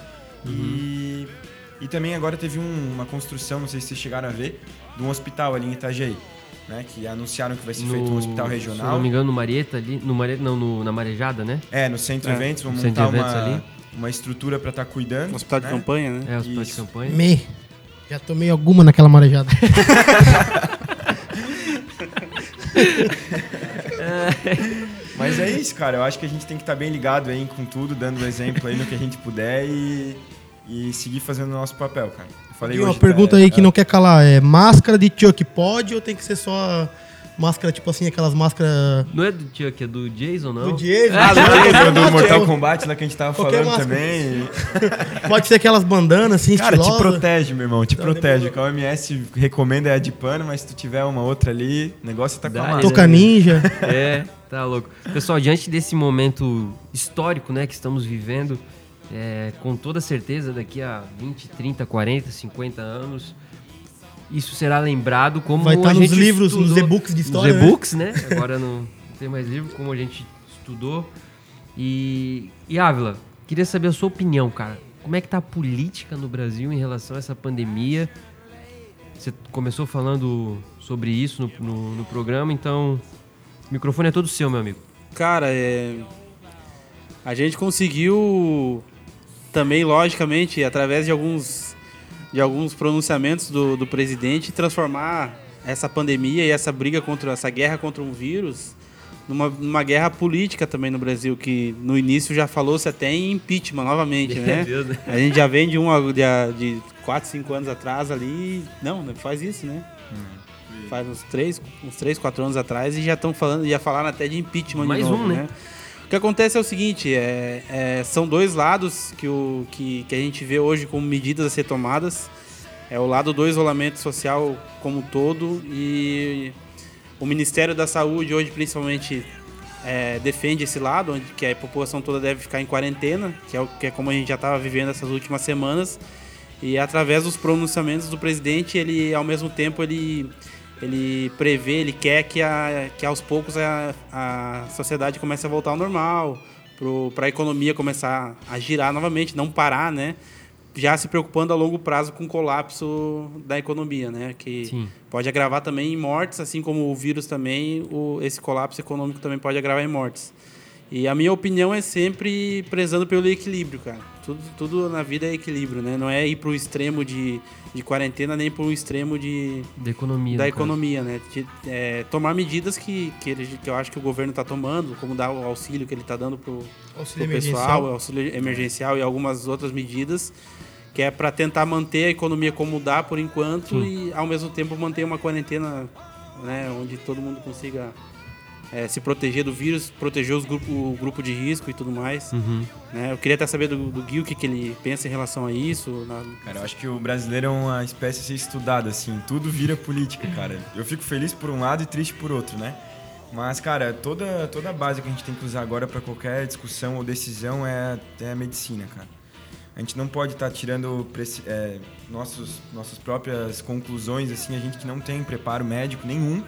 Uhum. E, e também agora teve um, uma construção, não sei se vocês chegaram a ver, de um hospital ali em Itajaí né? Que anunciaram que vai ser no, feito um hospital regional. Se não me engano, no Marieta ali. No Marieta, não, no, na Marejada, né? É, no Centro é. Eventos, vamos montar eventos uma, ali. uma estrutura para estar tá cuidando. Hospital né? de campanha, né? É, hospital Isso. de campanha. Me. Já tomei alguma naquela marejada. Mas é isso, cara. Eu acho que a gente tem que estar tá bem ligado aí com tudo, dando exemplo aí no que a gente puder e, e seguir fazendo o nosso papel, cara. Falei uma pergunta aí que é. não quer calar. É máscara de Chuck pode ou tem que ser só máscara, tipo assim, aquelas máscaras. Não é do Chuck, é do Jason, não? Do Jason. Ah, do Jason, do Mortal Kombat lá que a gente tava Qualquer falando máscara. também. Pode ser aquelas bandanas assim, Cara, estilosa. te protege, meu irmão, te não, protege. O OMS recomenda é a de pano, mas se tu tiver uma outra ali, o negócio tá com a Toca ninja. É, tá louco. Pessoal, diante desse momento histórico, né, que estamos vivendo, é, com toda certeza, daqui a 20, 30, 40, 50 anos, isso será lembrado como Vai estar tá nos livros, estudou, nos e-books de história. Nos e-books, né? né? Agora não tem mais livro, como a gente estudou. E, e Ávila, queria saber a sua opinião, cara. Como é que tá a política no Brasil em relação a essa pandemia? Você começou falando sobre isso no, no, no programa, então o microfone é todo seu, meu amigo. Cara, é... a gente conseguiu também, logicamente, através de alguns, de alguns pronunciamentos do, do presidente, transformar essa pandemia e essa briga contra essa guerra contra um vírus numa, numa guerra política também no Brasil, que no início já falou-se até em impeachment novamente, né? Né? A gente já vem de uma de, de 4, 5 anos atrás ali. Não, não faz isso, né? Hum. Faz uns 3, uns 3, 4 anos atrás e já estão falando, já falaram até de impeachment Mais de novo, um, né? né? O que acontece é o seguinte, é, é, são dois lados que, o, que, que a gente vê hoje como medidas a ser tomadas. É o lado do isolamento social como um todo e o Ministério da Saúde hoje principalmente é, defende esse lado, onde que a população toda deve ficar em quarentena, que é, o, que é como a gente já estava vivendo essas últimas semanas. E através dos pronunciamentos do presidente, ele ao mesmo tempo ele ele prevê, ele quer que, a, que aos poucos a, a sociedade comece a voltar ao normal, para a economia começar a girar novamente, não parar, né? Já se preocupando a longo prazo com o colapso da economia, né? Que Sim. pode agravar também em mortes, assim como o vírus também, o, esse colapso econômico também pode agravar em mortes. E a minha opinião é sempre prezando pelo equilíbrio, cara. Tudo, tudo na vida é equilíbrio, né? Não é ir para o extremo de de quarentena nem um extremo de da economia, da economia né de, é, tomar medidas que, que, ele, que eu acho que o governo está tomando como dar o auxílio que ele está dando para o pessoal auxílio emergencial e algumas outras medidas que é para tentar manter a economia como dá por enquanto Sim. e ao mesmo tempo manter uma quarentena né onde todo mundo consiga é, se proteger do vírus, proteger os grupo, o grupo de risco e tudo mais. Uhum. Né? Eu queria até saber do, do Gui o que, que ele pensa em relação a isso. Na... Cara, eu acho que o brasileiro é uma espécie a ser estudada, assim. Tudo vira política, cara. Eu fico feliz por um lado e triste por outro, né? Mas, cara, toda, toda a base que a gente tem que usar agora para qualquer discussão ou decisão é, é a medicina, cara. A gente não pode estar tá tirando é, nossos, nossas próprias conclusões, assim, a gente que não tem preparo médico nenhum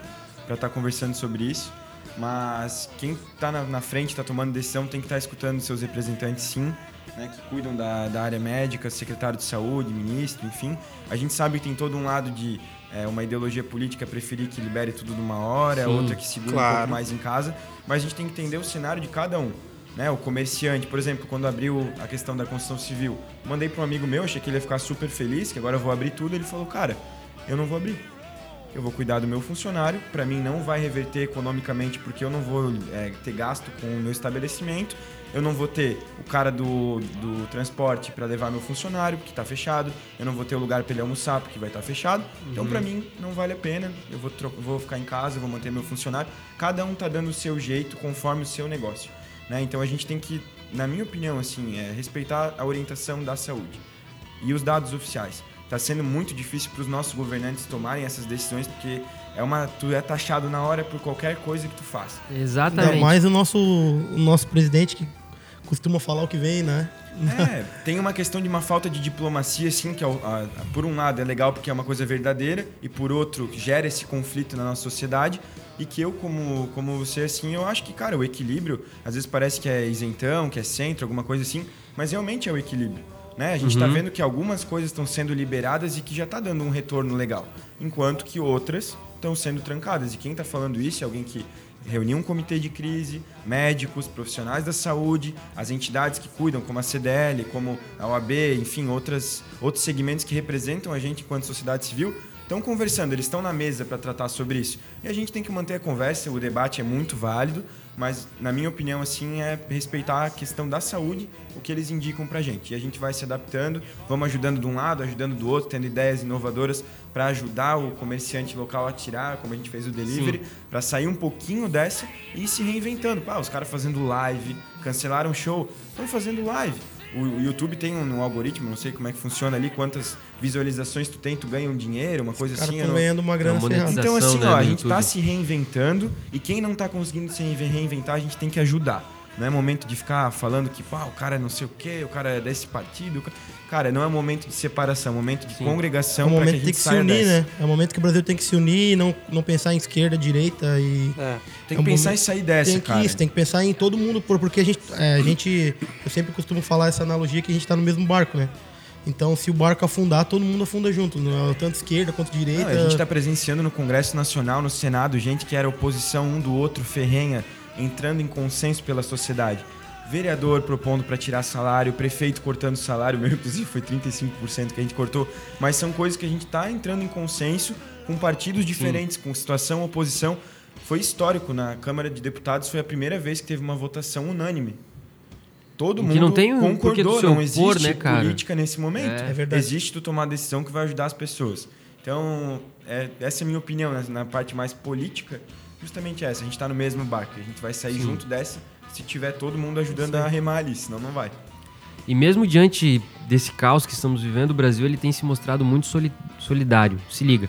para estar tá conversando sobre isso. Mas quem está na, na, frente, está tomando decisão, tem que estar tá escutando seus representantes, sim, né, que cuidam da, da área médica, secretário de saúde, ministro, enfim. A gente sabe que tem todo um lado de é, uma ideologia política preferir que libere tudo de uma hora, Sim, outra que segure um claro. pouco mais em casa, mas a gente tem que entender o cenário de cada um. Né, o comerciante, por exemplo, quando abriu a questão da construção civil, mandei para um amigo meu, achei que ele ia ficar super feliz, que agora eu vou abrir tudo. Ele falou, cara, eu não vou abrir. Eu vou cuidar do meu funcionário. Para mim não vai reverter economicamente porque eu não vou é, ter gasto com o meu estabelecimento. Eu não vou ter o cara do, do transporte para levar meu funcionário porque está fechado. Eu não vou ter o lugar para ele almoçar porque vai estar fechado. Então para mim não vale a pena. Eu vou, vou ficar em casa, vou manter meu funcionário. Cada um tá dando o seu jeito conforme o seu negócio. Né? Então a gente tem que, na minha opinião, assim, é, respeitar a orientação da saúde e os dados oficiais. Está sendo muito difícil para os nossos governantes tomarem essas decisões porque é uma tu é taxado na hora por qualquer coisa que tu faça. Exatamente. Ainda mais o nosso, o nosso presidente que costuma falar o que vem, né? É, tem uma questão de uma falta de diplomacia, assim, que é a- a- por um lado é legal porque é uma coisa verdadeira e por outro gera esse conflito na nossa sociedade e que eu, como, como você, assim, eu acho que, cara, o equilíbrio, às vezes parece que é isentão, que é centro, alguma coisa assim, mas realmente é o equilíbrio. Né? A gente está vendo que algumas coisas estão sendo liberadas e que já está dando um retorno legal, enquanto que outras estão sendo trancadas. E quem está falando isso é alguém que reuniu um comitê de crise, médicos, profissionais da saúde, as entidades que cuidam, como a CDL, como a OAB, enfim, outras, outros segmentos que representam a gente enquanto sociedade civil, estão conversando, eles estão na mesa para tratar sobre isso. E a gente tem que manter a conversa, o debate é muito válido, mas na minha opinião assim é respeitar a questão da saúde, o que eles indicam pra gente. E a gente vai se adaptando, vamos ajudando de um lado, ajudando do outro, tendo ideias inovadoras para ajudar o comerciante local a tirar, como a gente fez o delivery, para sair um pouquinho dessa e se reinventando. Pá, os caras fazendo live, cancelaram o show, estão fazendo live. O, YouTube tem um, um algoritmo, não sei como é que funciona ali, quantas visualizações tu tem, tu ganha um dinheiro, uma coisa assim. não- ganhando uma grana É, monetização. ferrada. então, assim, né, ó, a gente tá YouTube. se reinventando e quem não tá conseguindo se reinve- reinventar, a gente tem que ajudar. Não é momento de ficar falando que, pá, o cara é não sei o quê, o cara é desse partido. o ca- Cara, não é momento de separação, é momento de É congregação um pra momento que tem que se unir, dessa. né? É um momento que o Brasil tem que se unir e não, não pensar em esquerda, direita e. É. Tem É que um pensar momento- em sair dessa, tem que cara. isso, tem que pensar em todo mundo, por- porque a gente, é, a gente. Eu sempre costumo falar essa analogia que a gente tá no mesmo barco, né? Então, se o barco afundar, todo mundo afunda junto. Não é tanto esquerda quanto direita. Não, a gente está presenciando no Congresso Nacional, no Senado, gente que era oposição um do outro, ferrenha, entrando em consenso pela sociedade. Vereador propondo para tirar salário, prefeito cortando salário, meu inclusive foi 35% que a gente cortou, mas são coisas que a gente está entrando em consenso com partidos diferentes, com situação, oposição. Foi histórico na Câmara de Deputados, foi a primeira vez que teve uma votação unânime. Todo que mundo não tem um concordou, não opor, existe né, cara? política nesse momento. É. É verdade. Existe tu tomar decisão que vai ajudar as pessoas. Então, é- essa é a minha opinião né, na parte mais política, justamente essa. A gente está no mesmo barco, a gente vai sair Sim. junto dessa se tiver todo mundo ajudando a remar ali, senão não vai. E mesmo diante desse caos que estamos vivendo, o Brasil ele tem se mostrado muito soli- solidário. Se liga.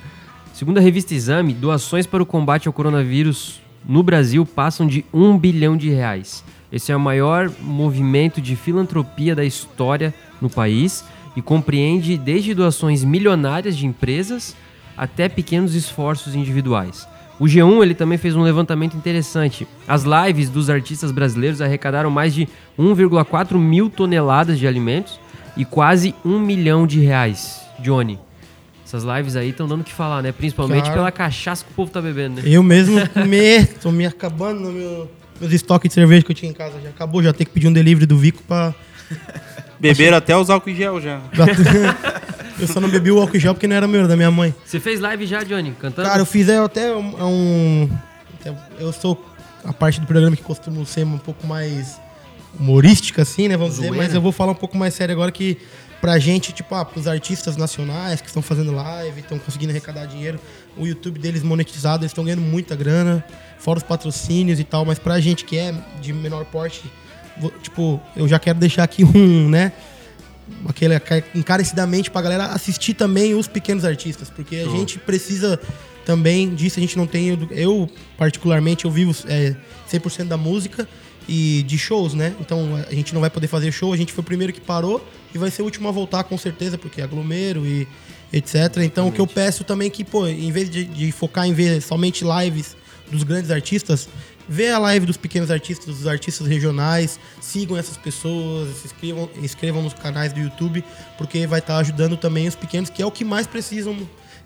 Segundo a revista Exame, doações para o combate ao coronavírus no Brasil passam de um bilhão de reais. Esse é o maior movimento de filantropia da história no país e compreende desde doações milionárias de empresas até pequenos esforços individuais. O G1 ele também fez um levantamento interessante. As lives dos artistas brasileiros arrecadaram mais de 1,4 mil toneladas de alimentos e quase um milhão de reais. Johnny, essas lives aí estão dando o que falar, né? Principalmente Cara. pela cachaça que o povo tá bebendo, né? Eu mesmo me, tô me acabando no meu, meus estoques de cerveja que eu tinha em casa. Já acabou, já tem que pedir um delivery do Vico pra. Beberam até os álcool em gel já. eu só não bebi o álcool gel porque não era meu, era da minha mãe. Você fez live já, Johnny? Cantando? Cara, eu fiz é, até um, é um. Eu sou a parte do programa que costumo ser um pouco mais humorística, assim, né? Vamos dizer, Zoeira. mas eu vou falar um pouco mais sério agora que pra gente, tipo, ah, pros artistas nacionais que estão fazendo live, estão conseguindo arrecadar dinheiro, o YouTube deles monetizado, eles estão ganhando muita grana, fora os patrocínios e tal, mas pra gente que é de menor porte, vou- tipo, eu já quero deixar aqui um, né? Aquele encarecidamente pra galera assistir também os pequenos artistas, porque a gente precisa também disso, a gente não tem eu particularmente eu vivo é, 100% da música e de shows, né? Então a gente não vai poder fazer show, a gente foi o primeiro que parou e vai ser o último a voltar com certeza, porque é aglomero e etc. Então o que eu peço também é que, pô, em vez de, de focar em ver somente lives dos grandes artistas, vê a live dos pequenos artistas, dos artistas regionais, sigam essas pessoas, se inscrevam, inscrevam nos canais do YouTube, porque vai estar ajudando também os pequenos, que é o que mais precisam.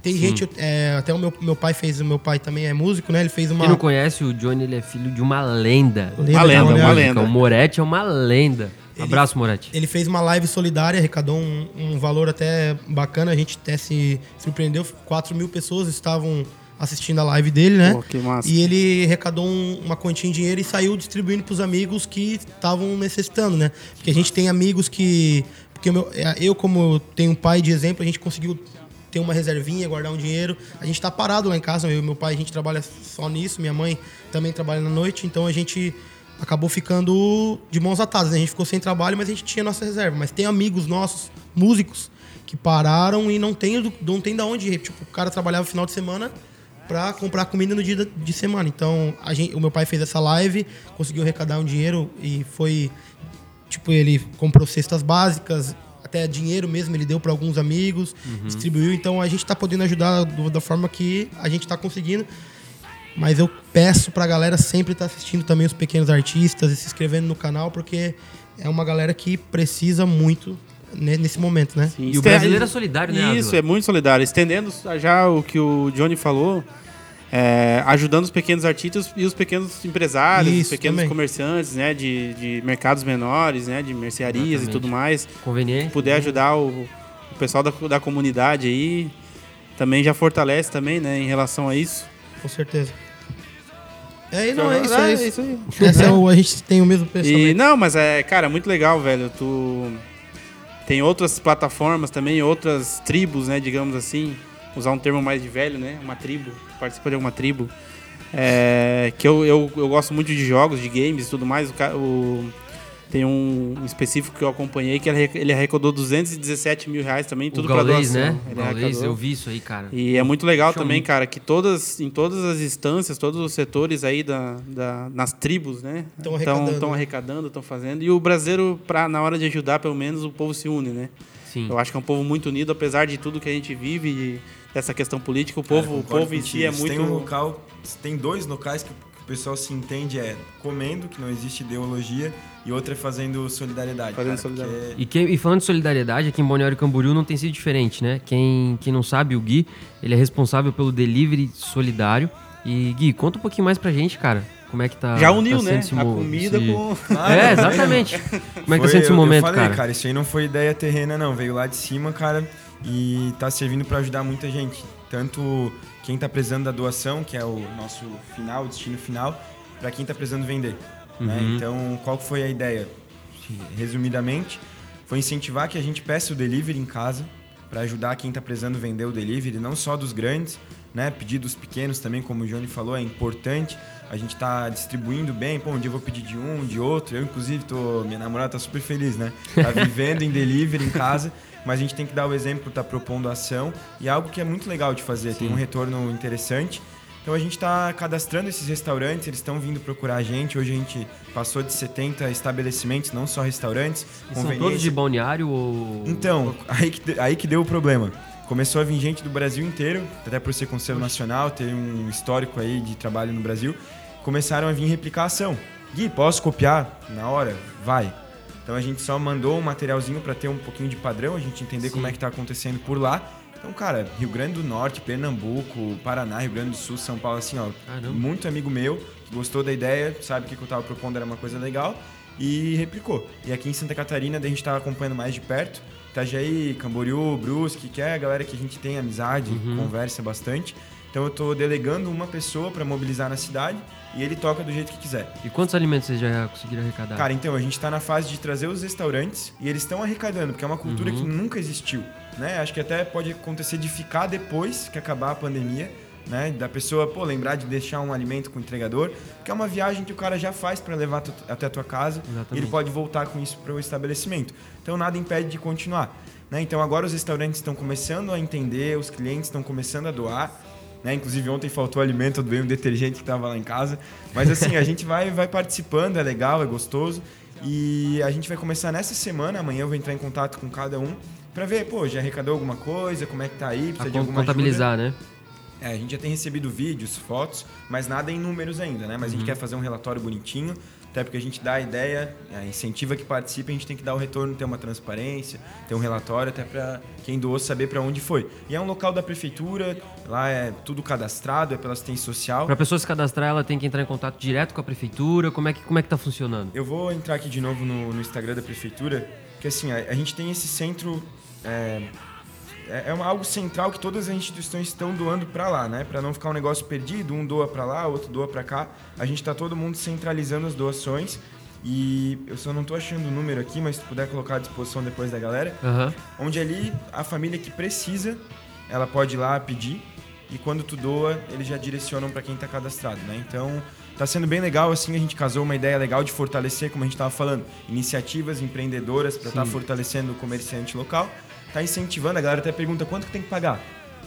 Tem gente, é, até o meu, meu pai fez, o meu pai também é músico, né? Ele fez uma. Quem não conhece, o Johnny ele é filho de uma lenda. Lenda Uma da lenda, uma música. lenda. O Moretti é uma lenda. Abraço, Moretti. Ele fez uma live solidária, arrecadou um, um valor até bacana. A gente até se surpreendeu. 4 mil pessoas estavam assistindo a live dele, né? Pô, que massa. E ele arrecadou um- uma quantia em dinheiro e saiu distribuindo para os amigos que estavam necessitando, né? Porque a gente tem amigos que. Porque meu- é, eu, como tenho um pai de exemplo, a gente conseguiu ter uma reservinha, guardar um dinheiro. A gente tá parado lá em casa, eu e meu pai, a gente trabalha só nisso. Minha mãe também trabalha na noite, então a gente acabou ficando de mãos atadas. né? A gente ficou sem trabalho, mas a gente tinha nossa reserva. Mas tem amigos nossos, músicos, que pararam e não tem, não tem da onde ir. Tipo, o cara trabalhava no final de semana pra comprar comida no dia de semana. Então, a gente, o meu pai fez essa live, conseguiu arrecadar um dinheiro e foi tipo ele comprou cestas básicas, até dinheiro mesmo ele deu para alguns amigos, distribuiu. Então, a gente tá podendo ajudar do- da forma que a gente tá conseguindo. Mas eu peço pra galera sempre estar assistindo também os pequenos artistas e se inscrevendo no canal, porque é uma galera que precisa muito nesse momento, né? Sim, E o brasileiro é solidário, né, Isso, Ávila? é muito solidário. Estendendo já o que o Johnny falou, é, ajudando os pequenos artistas e os pequenos empresários, os Isso, pequenos também. comerciantes, né, de, de mercados menores, né, de mercearias Exatamente. e tudo mais. Conveniente. Puder ajudar o, o pessoal da, da comunidade aí, também já fortalece também, né, em relação a isso. Com certeza. É, não, é isso, é isso. aí. Esse é o, a gente tem o mesmo E, pensamento. não, mas é, cara, muito legal, velho. Tu tem outras plataformas também, outras tribos, né, digamos assim, usar um termo mais de velho, né, uma tribo, participa de alguma tribo. É, que eu, eu, eu gosto muito de jogos, de games e tudo mais. O, o- tem um específico que eu acompanhei que ele arre- ele arrecadou 217 mil reais também, tudo o Gaulês, doação. né? Ele O Gaulês, eu vi isso aí, cara. E é muito legal Show também, muito. cara, que todas, em todas as instâncias, todos os setores aí da, da- nas tribos, né? Estão arrecadando, estão fazendo. E o brasileiro, pra, na hora de ajudar, pelo menos, o povo se une, né? Sim. Eu acho que é um povo muito unido, apesar de tudo que a gente vive, e dessa questão política, o povo, o Concordo povo em si é muito. Tem um local, tem dois locais que o pessoal se entende é comendo, que não existe ideologia, e outro é fazendo solidariedade. Fazendo cara, solidariedade. porque- E, quem- e falando de solidariedade, aqui em Balneário Camboriú não tem sido diferente, né? Quem, quem não sabe, o Gui, ele é responsável pelo delivery solidário. E, Gui, conta um pouquinho mais pra gente, cara. Como é que tá Já uniu, tá né? esse A comida esse- com. É, exatamente. Como é que tá Foi- sendo esse eu- momento, eu falei, cara? Isso aí não foi ideia terrena, não. Veio lá de cima, cara, e tá servindo pra ajudar muita gente. Tanto quem tá precisando da doação, que é o nosso final, o destino final, pra quem tá precisando vender. né? Uhum. Então, qual foi a ideia? Resumidamente, foi incentivar que a gente peça o delivery em casa para ajudar quem tá precisando vender o delivery, não só dos grandes, né? Pedir dos pequenos também, como o Johnny falou, é importante. A gente tá distribuindo bem, pô, um dia eu vou pedir de um, de outro. Eu, inclusive, tô. Minha namorada tá super feliz, né? Tá vivendo em delivery em casa, mas a gente tem que dar o exemplo, tá propondo ação. E é algo que é muito legal de fazer, tem um retorno interessante. Então a gente está cadastrando esses restaurantes, eles estão vindo procurar a gente. Hoje a gente passou de 70 estabelecimentos, não só restaurantes. São todos de balneário ou. Então, aí que, aí que deu o problema. Começou a vir gente do Brasil inteiro, até por ser conselho nacional, ter um histórico aí de trabalho no Brasil. Começaram a vir replicar a ação. Gui, posso copiar? Na hora? Vai. Então a gente só mandou um materialzinho para ter um pouquinho de padrão, a gente entender como é que tá acontecendo por lá. Então, cara, Rio Grande do Norte, Pernambuco, Paraná, Rio Grande do Sul, São Paulo, assim, ó, Caramba. muito amigo meu que gostou da ideia, sabe que o que eu tava propondo era uma coisa legal e replicou. E aqui em Santa Catarina, a gente tava acompanhando mais de perto. Itajaí, Camboriú, Brusque, que é a galera que a gente tem amizade, conversa bastante. Então eu tô delegando uma pessoa para mobilizar na cidade e ele toca do jeito que quiser. E quantos alimentos vocês já conseguiram arrecadar? Cara, então a gente tá na fase de trazer os restaurantes e eles estão arrecadando, porque é uma cultura que nunca existiu, né? Acho que até pode acontecer de ficar depois que acabar a pandemia, né? Da pessoa, pô, lembrar de deixar um alimento com o entregador, que é uma viagem que o cara já faz para levar tu- até a tua casa e Exatamente. ele pode voltar com isso para o estabelecimento. Então nada impede de continuar, né? Então agora os restaurantes estão começando a entender, os clientes estão começando a doar. Né? Inclusive ontem faltou alimento, eu doei um detergente que estava lá em casa. Mas assim, a gente vai, vai participando, é legal, é gostoso. E a gente vai começar nessa semana, amanhã eu vou entrar em contato com cada um para ver, pô, já arrecadou alguma coisa, como é que tá aí, A precisa de con- alguma contabilizar, né? É, a gente já tem recebido vídeos, fotos, mas nada em números ainda, né? Mas a gente Uhum. quer fazer um relatório bonitinho, até porque a gente dá a ideia, é, incentiva que participe, a gente tem que dar o retorno, ter uma transparência, ter um relatório, até para quem doou saber para onde foi. E é um local da prefeitura, lá é tudo cadastrado, é pela assistência social. Para a pessoa se cadastrar, ela tem que entrar em contato direto com a prefeitura. Como é que, como é que tá funcionando? Eu vou entrar aqui de novo no, no Instagram da prefeitura, que assim, a, a gente tem esse centro. É, é é uma- algo central que todas as instituições estão doando para lá, né? Para não ficar um negócio perdido, um doa para lá, outro doa para cá. A gente tá todo mundo centralizando as doações. E eu só não tô achando o número aqui, mas se puder colocar à disposição depois da galera, Aham. onde ali a família que precisa, ela pode ir lá pedir e quando tu doa, eles já direcionam para quem tá cadastrado, né? Então, tá sendo bem legal assim, a gente casou uma ideia legal de fortalecer, como a gente tava falando, iniciativas empreendedoras para estar fortalecendo o comerciante local, tá incentivando, a galera até pergunta quanto que tem que pagar?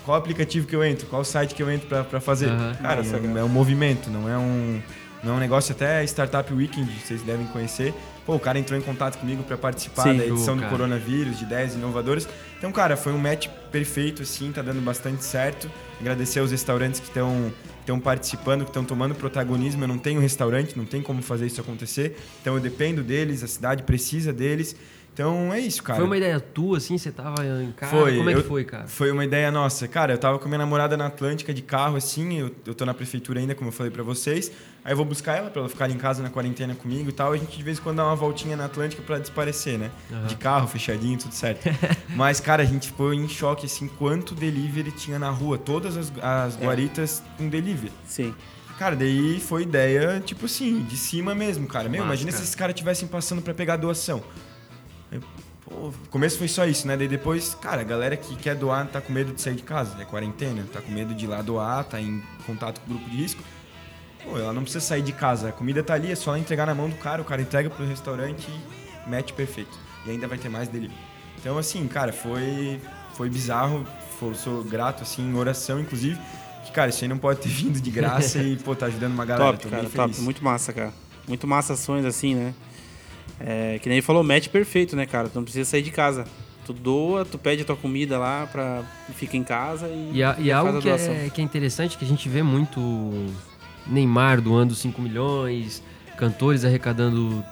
Qual aplicativo que eu entro? Qual site que eu entro para fazer? Aham. Cara, é, é um movimento, não é um não é um negócio até Startup Weekend, vocês devem conhecer. Pô, o cara entrou em contato comigo para participar Sim. da edição do cara. coronavírus, de ideias inovadoras. Então, cara, foi um match perfeito, assim, tá dando bastante certo. Agradecer aos restaurantes que estão estão participando, que estão tomando protagonismo. Eu não tenho restaurante, não tem como fazer isso acontecer. Então eu dependo deles, a cidade precisa deles. Então é isso, cara. Foi uma ideia tua, assim? Você tava em casa? Foi, Como é que eu- foi, cara? Foi uma ideia nossa. Cara, eu tava com minha namorada na Atlântica de carro, assim, eu, eu tô na prefeitura ainda, como eu falei pra vocês. Aí eu vou buscar ela pra ela ficar em casa na quarentena comigo e tal. A gente de vez em quando dá uma voltinha na Atlântica pra desaparecer, né? De carro, fechadinho, tudo certo. Mas, cara, a gente ficou em choque, assim, quanto delivery tinha na rua. Todas as, as guaritas com delivery. Sim. Cara, daí foi ideia, tipo assim, de cima mesmo, cara. Meu, Massa, imagina cara. se esses caras estivessem passando pra pegar doação. Pô, começo foi só isso, né? Daí depois, cara, a galera que quer doar tá com medo de sair de casa, é quarentena, tá com medo de ir lá doar, tá em contato com o grupo de risco. Pô, ela não precisa sair de casa, a comida tá ali, é só ela entregar na mão do cara, o cara entrega pro restaurante e mete perfeito. E ainda vai ter mais delivery. Então, assim, cara, foi, foi bizarro, foi- sou grato, assim, em oração, inclusive, que, cara, isso aí não pode ter vindo de graça e, pô, tá ajudando uma galera. top, cara, top. Muito massa, cara. Muito massa ações assim, né? É, que nem ele falou, match perfeito, né, cara? Tu não precisa sair de casa. Tu doa, tu pede a tua comida lá pra fica em casa e, E, a- e algo que é, que é interessante, que a gente vê muito Neymar doando 5 milhões, cantores arrecadando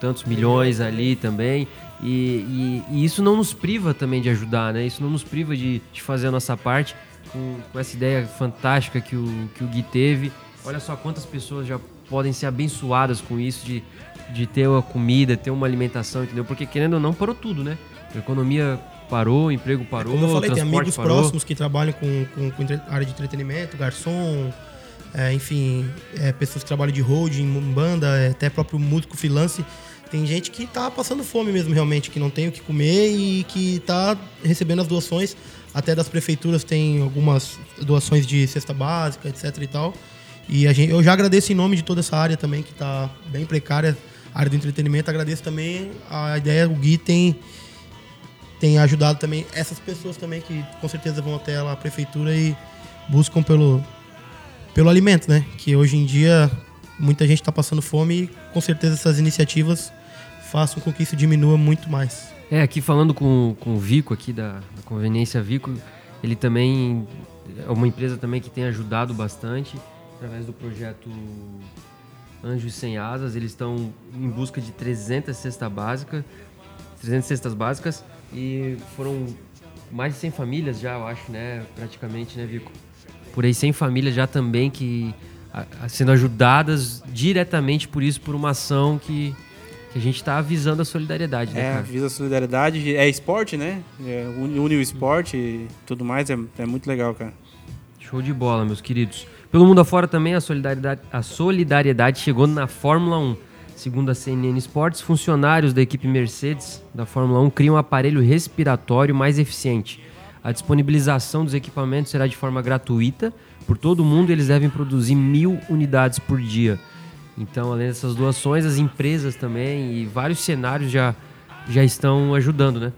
tantos milhões ali também. E, e- e isso não nos priva também de ajudar, né? Isso não nos priva de, de fazer a nossa parte com, com essa ideia fantástica que o, que o Gui teve. Olha só quantas pessoas já podem ser abençoadas com isso, de, de ter uma comida, ter uma alimentação, entendeu? Porque querendo ou não, parou tudo, né? A economia parou, o emprego parou, Como eu falei, tem amigos parou. próximos que trabalham com, com, com área de entretenimento, garçom, é, enfim, é, pessoas que trabalham de holding, banda, é, até próprio músico freelance. Tem gente que tá passando fome mesmo, realmente, que não tem o que comer e que tá recebendo as doações. Até das prefeituras tem algumas doações de cesta básica, etc e tal. E a gente, eu já agradeço em nome de toda essa área também, que tá bem precária, a área do entretenimento. Agradeço também a ideia, o Gui tem tem ajudado também essas pessoas também que com certeza vão até lá a prefeitura e buscam pelo pelo alimento, né? Que hoje em dia muita gente está passando fome e com certeza essas iniciativas façam com que isso diminua muito mais. É, aqui falando com, com o Vico aqui da, da Conveniência Vico, ele também é uma empresa também que tem ajudado bastante através do projeto Anjos Sem Asas. Eles estão em busca de 300 cestas básicas, 300 cestas básicas e foram mais de 100 famílias já, eu acho, né? Praticamente, né, Vico? Por aí 100 famílias já também que a- a- sendo ajudadas diretamente por isso, por uma ação que, que a gente está avisando a solidariedade, né, É, cara? visa solidariedade, é esporte, né? É, une une o esporte e tudo mais, é, é muito legal, cara. Show de bola, meus queridos. Pelo mundo afora também a solidariedade, a solidariedade chegou na Fórmula 1. Segundo a CNN Sports, funcionários da equipe Mercedes da Fórmula 1 criam um aparelho respiratório mais eficiente. A disponibilização dos equipamentos será de forma gratuita por todo o mundo eles devem produzir mil unidades por dia. Então, além dessas doações, as empresas também e vários cenários já, já estão ajudando, né?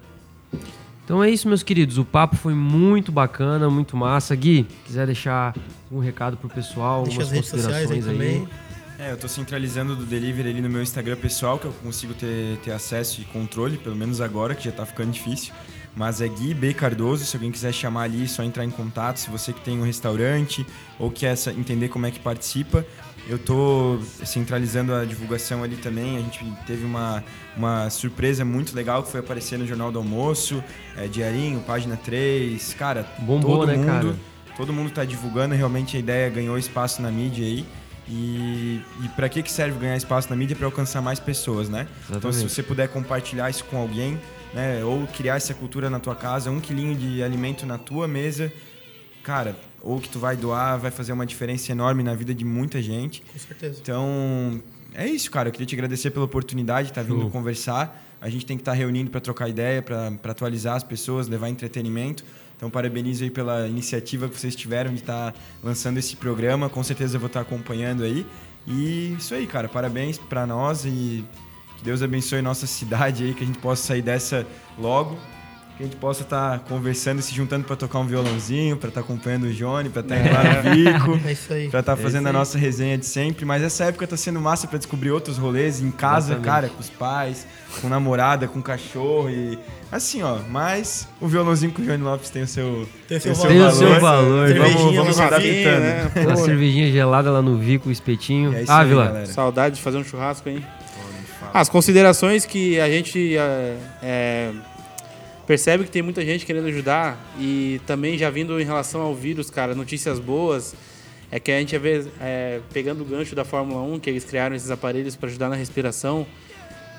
Então é isso, meus queridos. O papo foi muito bacana, muito massa. Gui, quiser deixar um recado pro pessoal, Deixa algumas as redes sociais aí considerações também. É, eu tô centralizando do delivery ali no meu Instagram pessoal, que eu consigo ter, ter acesso e controle, pelo menos agora, que já tá ficando difícil. Mas é Gui B Cardoso, se alguém quiser chamar ali, é só entrar em contato. Se você que tem um restaurante ou quer essa- entender como é que participa, eu tô centralizando a divulgação ali também. A gente teve uma, uma surpresa muito legal que foi aparecer no Jornal do Almoço, é, Diarinho, página 3. Cara, Bombou, todo né, mundo, cara? todo mundo tá divulgando, realmente a ideia ganhou espaço na mídia aí. E, e para que, que serve ganhar espaço na mídia? Para alcançar mais pessoas, né? Então, se Exatamente. você puder compartilhar isso com alguém, né? Ou criar essa cultura na tua casa, um quilinho de alimento na tua mesa, cara, ou que tu vai doar, vai fazer uma diferença enorme na vida de muita gente. Com certeza. Então, é isso, cara. Eu queria te agradecer pela oportunidade de estar vindo Show. conversar. A gente tem que estar reunindo para trocar ideia, para atualizar as pessoas, levar entretenimento. Então, parabenizo aí pela iniciativa que vocês tiveram de estar lançando esse programa. Com certeza eu vou estar acompanhando aí. E isso aí, cara. Parabéns para nós e que Deus abençoe nossa cidade aí, que a gente possa sair dessa logo. Que a gente possa estar conversando, se juntando para tocar um violãozinho, para estar acompanhando o Johnny, para estar indo lá no Vico. É isso aí. Pra estar É fazendo isso a nossa resenha de sempre. Mas essa época tá sendo massa pra descobrir outros rolês em casa, Exatamente. cara, com os pais, com namorada, com cachorro e. Assim, ó. Mas o violãozinho com o Johnny Lopes tem o seu, Tem o seu Tem o seu valor. Vamos, Cervejinha vamos se adaptando. né? Uma Pô, cervejinha gelada lá no Vico, o espetinho. E é aí, Ávila, galera. Saudade de fazer um churrasco aí. As considerações que a gente é, é, percebe que tem muita gente querendo ajudar e também já vindo em relação ao vírus, cara, notícias boas é que a gente vê é, pegando o gancho da Fórmula 1, que eles criaram esses aparelhos para ajudar na respiração.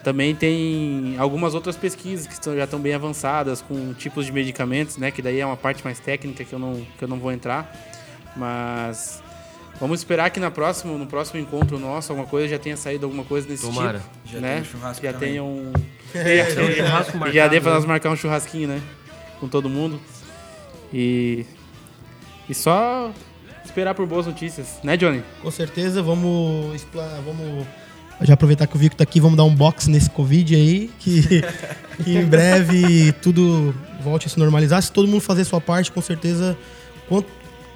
Também tem algumas outras pesquisas que estão- já estão bem avançadas com tipos de medicamentos, né? Que daí é uma parte mais técnica que eu não, que eu não vou entrar. Mas vamos esperar que na próxima, no próximo encontro nosso, alguma coisa já tenha saído alguma coisa desse Tomara. tipo. Já né? tem um churrasco já também. tenha um. Tem um churrasco E marcado, já dê pra nós marcar um churrasquinho, né? Com todo mundo. E. E só esperar por boas notícias, né, Johnny? Com certeza, vamos vamos já aproveitar que o Vico tá aqui, vamos dar um box nesse Covid aí, que, que em breve tudo volte a se normalizar. Se todo mundo fazer sua parte, com certeza, quanto,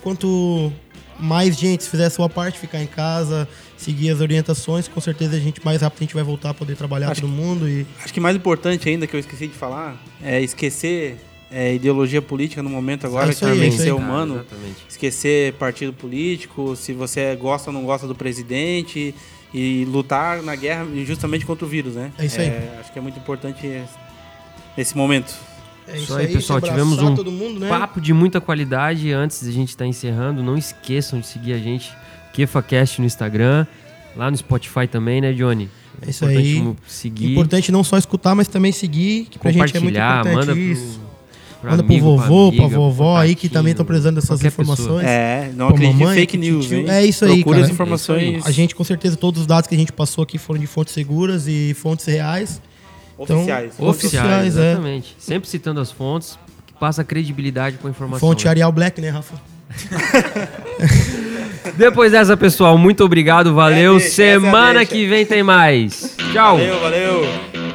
quanto mais gente fizer a sua parte, ficar em casa, seguir as orientações, com certeza a gente mais rápido a gente vai voltar a poder trabalhar Acho todo mundo e Acho que mais importante ainda que eu esqueci de falar é esquecer é, ideologia política no momento agora, É isso que tem é ser humano. Exatamente. Esquecer partido político, se você gosta ou não gosta do presidente e lutar na guerra justamente contra o vírus, né? É isso aí. acho que é muito importante nesse momento. É Isso aí, pessoal, tivemos um todo mundo, né? Papo de muita qualidade. Antes da gente estar encerrando, não esqueçam de seguir a gente, KefaCast no Instagram, lá no Spotify também, né, Johnny? É isso importante aí. seguir, Importante não só escutar, mas também seguir, que pra gente é muito compartilhar, importante manda isso. pro, pro Manda amigo, pro vovô, amiga, pra vovó pro aí que também estão tatinho, precisando dessas qualquer pessoa. informações. É, não acredite mamãe, fake news, hein? É isso aí, Procure cara. as informações A gente, com certeza, todos os dados que a gente passou aqui foram de fontes seguras e fontes reais. Então, oficiais. Oficiais, Oficiais, é. exatamente. Sempre citando as fontes, que passa credibilidade com a informação. Fonte Arial Black, né, Rafa? Depois dessa, pessoal, muito obrigado, valeu. É, é Semana deixa. que vem tem mais. Tchau. Valeu, valeu.